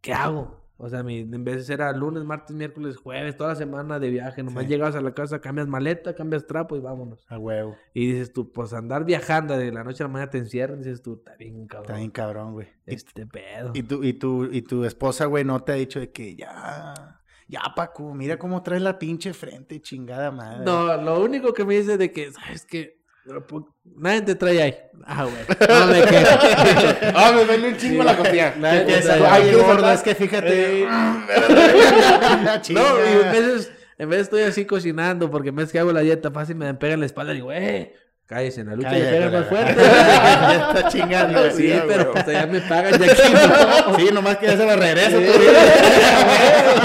¿qué hago? O sea, mi, en vez de ser a lunes, martes, miércoles, jueves, toda la semana de viaje, nomás Sí. llegabas a la casa, cambias maleta, cambias trapo y vámonos. A huevo. Y dices tú, pues andar viajando de la noche a la mañana te encierran, dices tú, está bien cabrón. Está bien cabrón, güey. Y, Este pedo. y tu, y, tu, y tu esposa, güey, no te ha dicho de que ya, ya, Paco, mira cómo traes la pinche frente, chingada madre. No, lo único que me dice de que, ¿sabes qué? Po- Nadie te trae ahí. Ah, güey. No me quejo. Ah, me duele un chingo la costilla. Nadie te trae ahí. es que fíjate. Eh. No, y en veces, en vez estoy así cocinando, porque en vez que hago la dieta fácil me pega en la espalda y digo, eh, cállese, en la lucha Cállate, le más fuerte. ya está chingando. sí, pero pues allá me pagan y aquí no. Sí, nomás que ya se la regreso. Sí,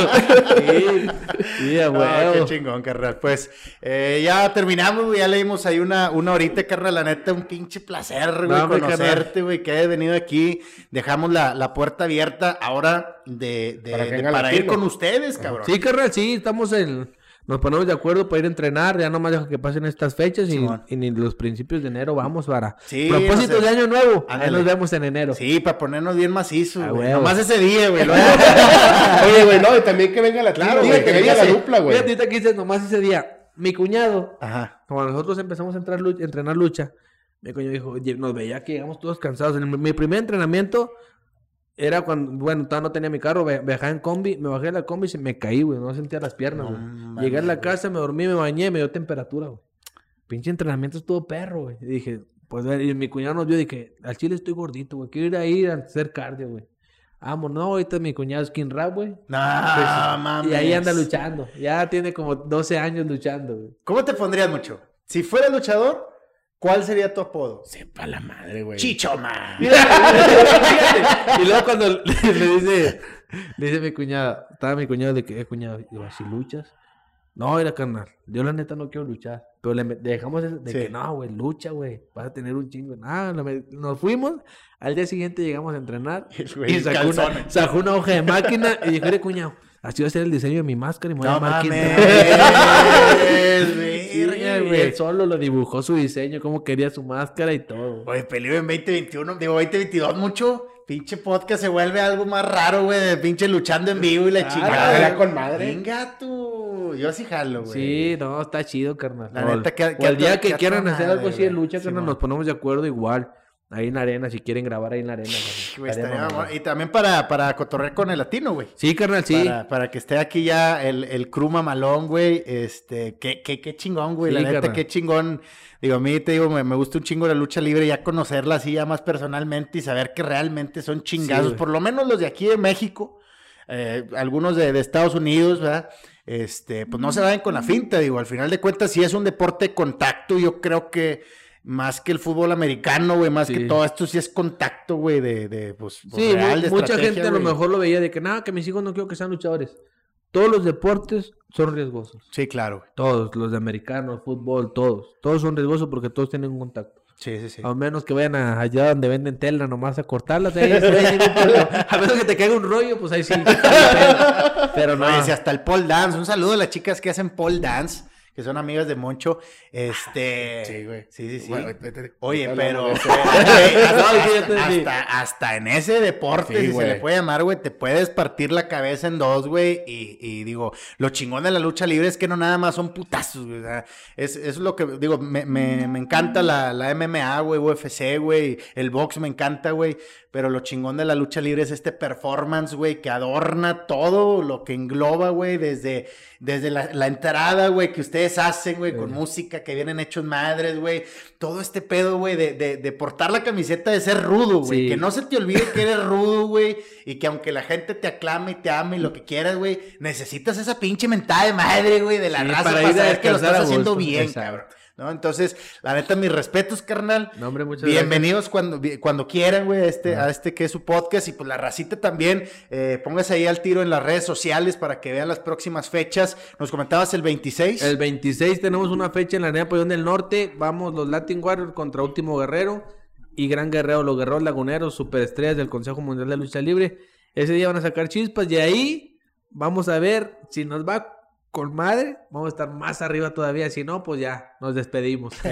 sí, No, qué chingón, carnal. Pues eh, ya terminamos, güey. Ya leímos ahí una, una horita, carnal. La neta, un pinche placer, güey, No, conocerte, güey, que hayas venido aquí. Dejamos la, la puerta abierta ahora de, de- Para de- para ir con ustedes, cabrón. Sí, carnal, sí, estamos en... Nos ponemos de acuerdo para ir a entrenar, ya nomás deja que pasen estas fechas y, Simón. y ni los principios de enero vamos para Sí, propósitos no sé. de año nuevo. Ahí nos vemos en enero. Sí, para ponernos bien macizos, A güey. huevo. Nomás ese día, güey. Oye, güey, no, y también que venga la Claro, güey, que venga la dupla, güey. Fíjate ahorita que dices nomás ese día. Mi cuñado, Ajá. cuando nosotros empezamos a entrar lu- entrenar lucha, mi cuñado dijo, "Oye, nos veía que llegamos todos cansados. En el- mi primer entrenamiento era cuando, bueno, todavía no tenía mi carro, viajaba en combi, me bajé de la combi y me caí, güey, no sentía las piernas, güey. Llegué a la casa, me dormí, me bañé, me dio temperatura, güey. Pinche entrenamiento estuvo perro, güey. Y dije, pues, y mi cuñado nos vio y dije, al chile estoy gordito, güey, quiero ir a ir a hacer cardio, güey. Vamos, no, ahorita mi cuñado es Skin Rap, güey. No, Pues, mames. y ahí anda luchando. Ya tiene como 12 años luchando, güey. ¿Cómo te pondrías mucho? Si fueras luchador, ¿cuál sería tu apodo? Sepa la madre, güey. Chichoma. y luego cuando le, le dice, le dice mi cuñada, estaba mi cuñado de que, eh, cuñado, digo, ¿si luchas? No, era carnal, yo la neta no quiero luchar. Pero le dejamos ese- de Sí. que no, güey, lucha, güey, vas a tener un chingo. Nada, nos fuimos, al día siguiente llegamos a entrenar Güey, y sacó una, sacó una hoja de máquina y dijo, "Mire, cuñado, así va a ser el diseño de mi máscara y me voy a No. Rap". Sí, verga, güey, él solo lo dibujó su diseño, cómo quería su máscara y todo. Oye, peleó en 2021, digo 2022 mucho. Pinche podcast se vuelve algo más raro, güey, de pinche luchando en vivo y la Ah, chingada. con madre. Venga tú. Yo sí jalo, güey. Sí, no, está chido, carnal. La neta, que- o el día que quieran hacer algo así de lucha, carnal, nos ponemos de acuerdo igual. Ahí en la arena, si quieren grabar ahí en la arena. Güey, estaría mamón. y también para, para cotorrear con el latino, güey. Sí, carnal, sí. Para, para que esté aquí ya el, el crew mamalón, güey. Este, qué, qué, qué chingón, güey. Sí, la neta, qué chingón. Digo, a mí te digo, me, me gusta un chingo la lucha libre, ya conocerla así ya más personalmente y saber que realmente son chingazos. güey. por lo menos los de aquí de México, eh, algunos de, de Estados Unidos, ¿verdad? Este, pues no se vayan con la finta, digo, al final de cuentas, si es un deporte de contacto, yo creo que más que el fútbol americano, güey, más Sí. que todo esto sí es contacto, güey, de, de, pues, Sí, real, mu- de mucha gente a lo mejor lo veía de que nada, que mis hijos no quiero que sean luchadores. Todos los deportes son riesgosos. Sí, claro. güey. Todos, los de americano, fútbol, todos. Todos son riesgosos porque todos tienen un contacto. Sí, sí, sí. A menos que vayan a- allá donde venden tela nomás a cortarlas. ahí sí, a menos que te caiga un rollo, pues ahí sí. Pero, pero no. Oye, si hasta el pole dance. Un saludo a las chicas que hacen pole dance, que son amigas de Moncho. Este. Sí, güey. Sí, sí, sí. Bueno, Oye, pero. hasta, en ese deporte, Sí, si se le puede llamar, güey, te puedes partir la cabeza en dos, güey. Y, y digo, lo chingón de la lucha libre es que no nada más son putazos, güey. o sea, es, es lo que, digo, me, me- me encanta la, la MMA, güey, UFC, güey. El box me encanta, güey. Pero lo chingón de la lucha libre es este performance, güey, que adorna todo lo que engloba, güey, desde, desde la, la entrada, güey, que ustedes hacen, güey, con música, que vienen hechos madres, güey. Todo este pedo, güey, de, de, de portar la camiseta de ser rudo, güey. Sí. Que no se te olvide que eres rudo, güey. Y que aunque la gente te aclame y te ame y lo que quieras, güey, necesitas esa pinche mentada de madre, güey, de la Sí, raza para para, saber que lo estás haciendo bien, Exacto. cabrón. ¿No? Entonces, la neta, mis respetos, carnal. No, hombre, muchas Bienvenidos cuando, vi- cuando quieran, güey, a este, a este que es su podcast. Y pues la racita también, eh, póngase ahí al tiro en las redes sociales para que vean las próximas fechas. Nos comentabas el 26. El 26 tenemos una fecha en la Arena Pabellón del Norte. Vamos los Latin Warriors contra Último Guerrero y Gran Guerrero, los Guerreros Laguneros, superestrellas del Consejo Mundial de Lucha Libre. Ese día van a sacar chispas y ahí vamos a ver si nos va con madre. Vamos a estar más arriba todavía. Si no, pues ya nos despedimos. Y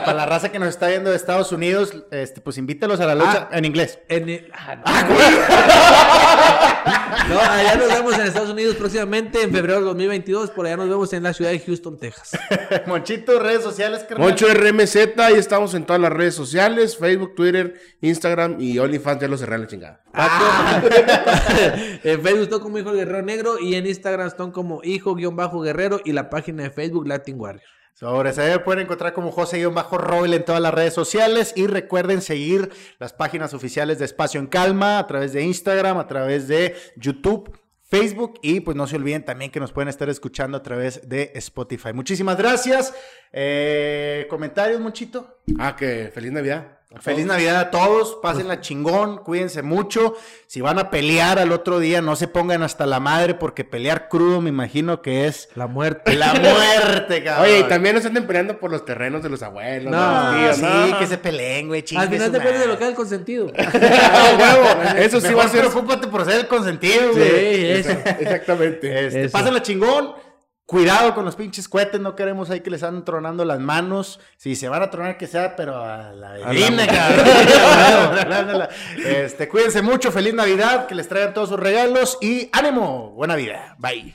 para la raza que nos está viendo de Estados Unidos, este, pues invítalos a la lucha Ah. en inglés. En el- ah, no. No, allá nos vemos en Estados Unidos próximamente en febrero del 2022. Por allá nos vemos en la ciudad de Houston, Texas. Monchito, redes sociales, carnal. Moncho RMZ, ahí estamos en todas las redes sociales, Facebook, Twitter, Instagram y OnlyFans, ya lo cerré a la chingada. Ah. en Facebook estoy como Hijo Guerrero Negro y en Instagram están como Hijo-Guerrero y la página de Facebook Latin Warrior. Sobre ese me pueden encontrar como José-Roel en todas las redes sociales y recuerden seguir las páginas oficiales de Espacio en Calma a través de Instagram, a través de YouTube, Facebook y pues no se olviden también que nos pueden estar escuchando a través de Spotify. Muchísimas gracias. Eh, ¿Comentarios, Monchito? Ah, que feliz Navidad. A Feliz todos. Navidad a todos, pásenla chingón, cuídense mucho. Si van a pelear al otro día, no se pongan hasta la madre porque pelear crudo me imagino que es La muerte. la muerte, cabrón. Oye, y también nos anden peleando por los terrenos de los abuelos. No, tíos, sí, ¿no? que se peleen, güey. chingue Al final su depende de lo que haga el consentido. Ah, huevo, Eso sí Mejor va a ser. preocúpate por ser el consentido, Sí, güey. eso. Exactamente. Este, Eso. pásenla chingón. Cuidado con los pinches cohetes, no queremos ahí que les anden tronando las manos. Si se van a tronar, que sea, pero a la bebina, cabrón. este, cuídense mucho, feliz Navidad, que les traigan todos sus regalos y ánimo, buena vida. Bye.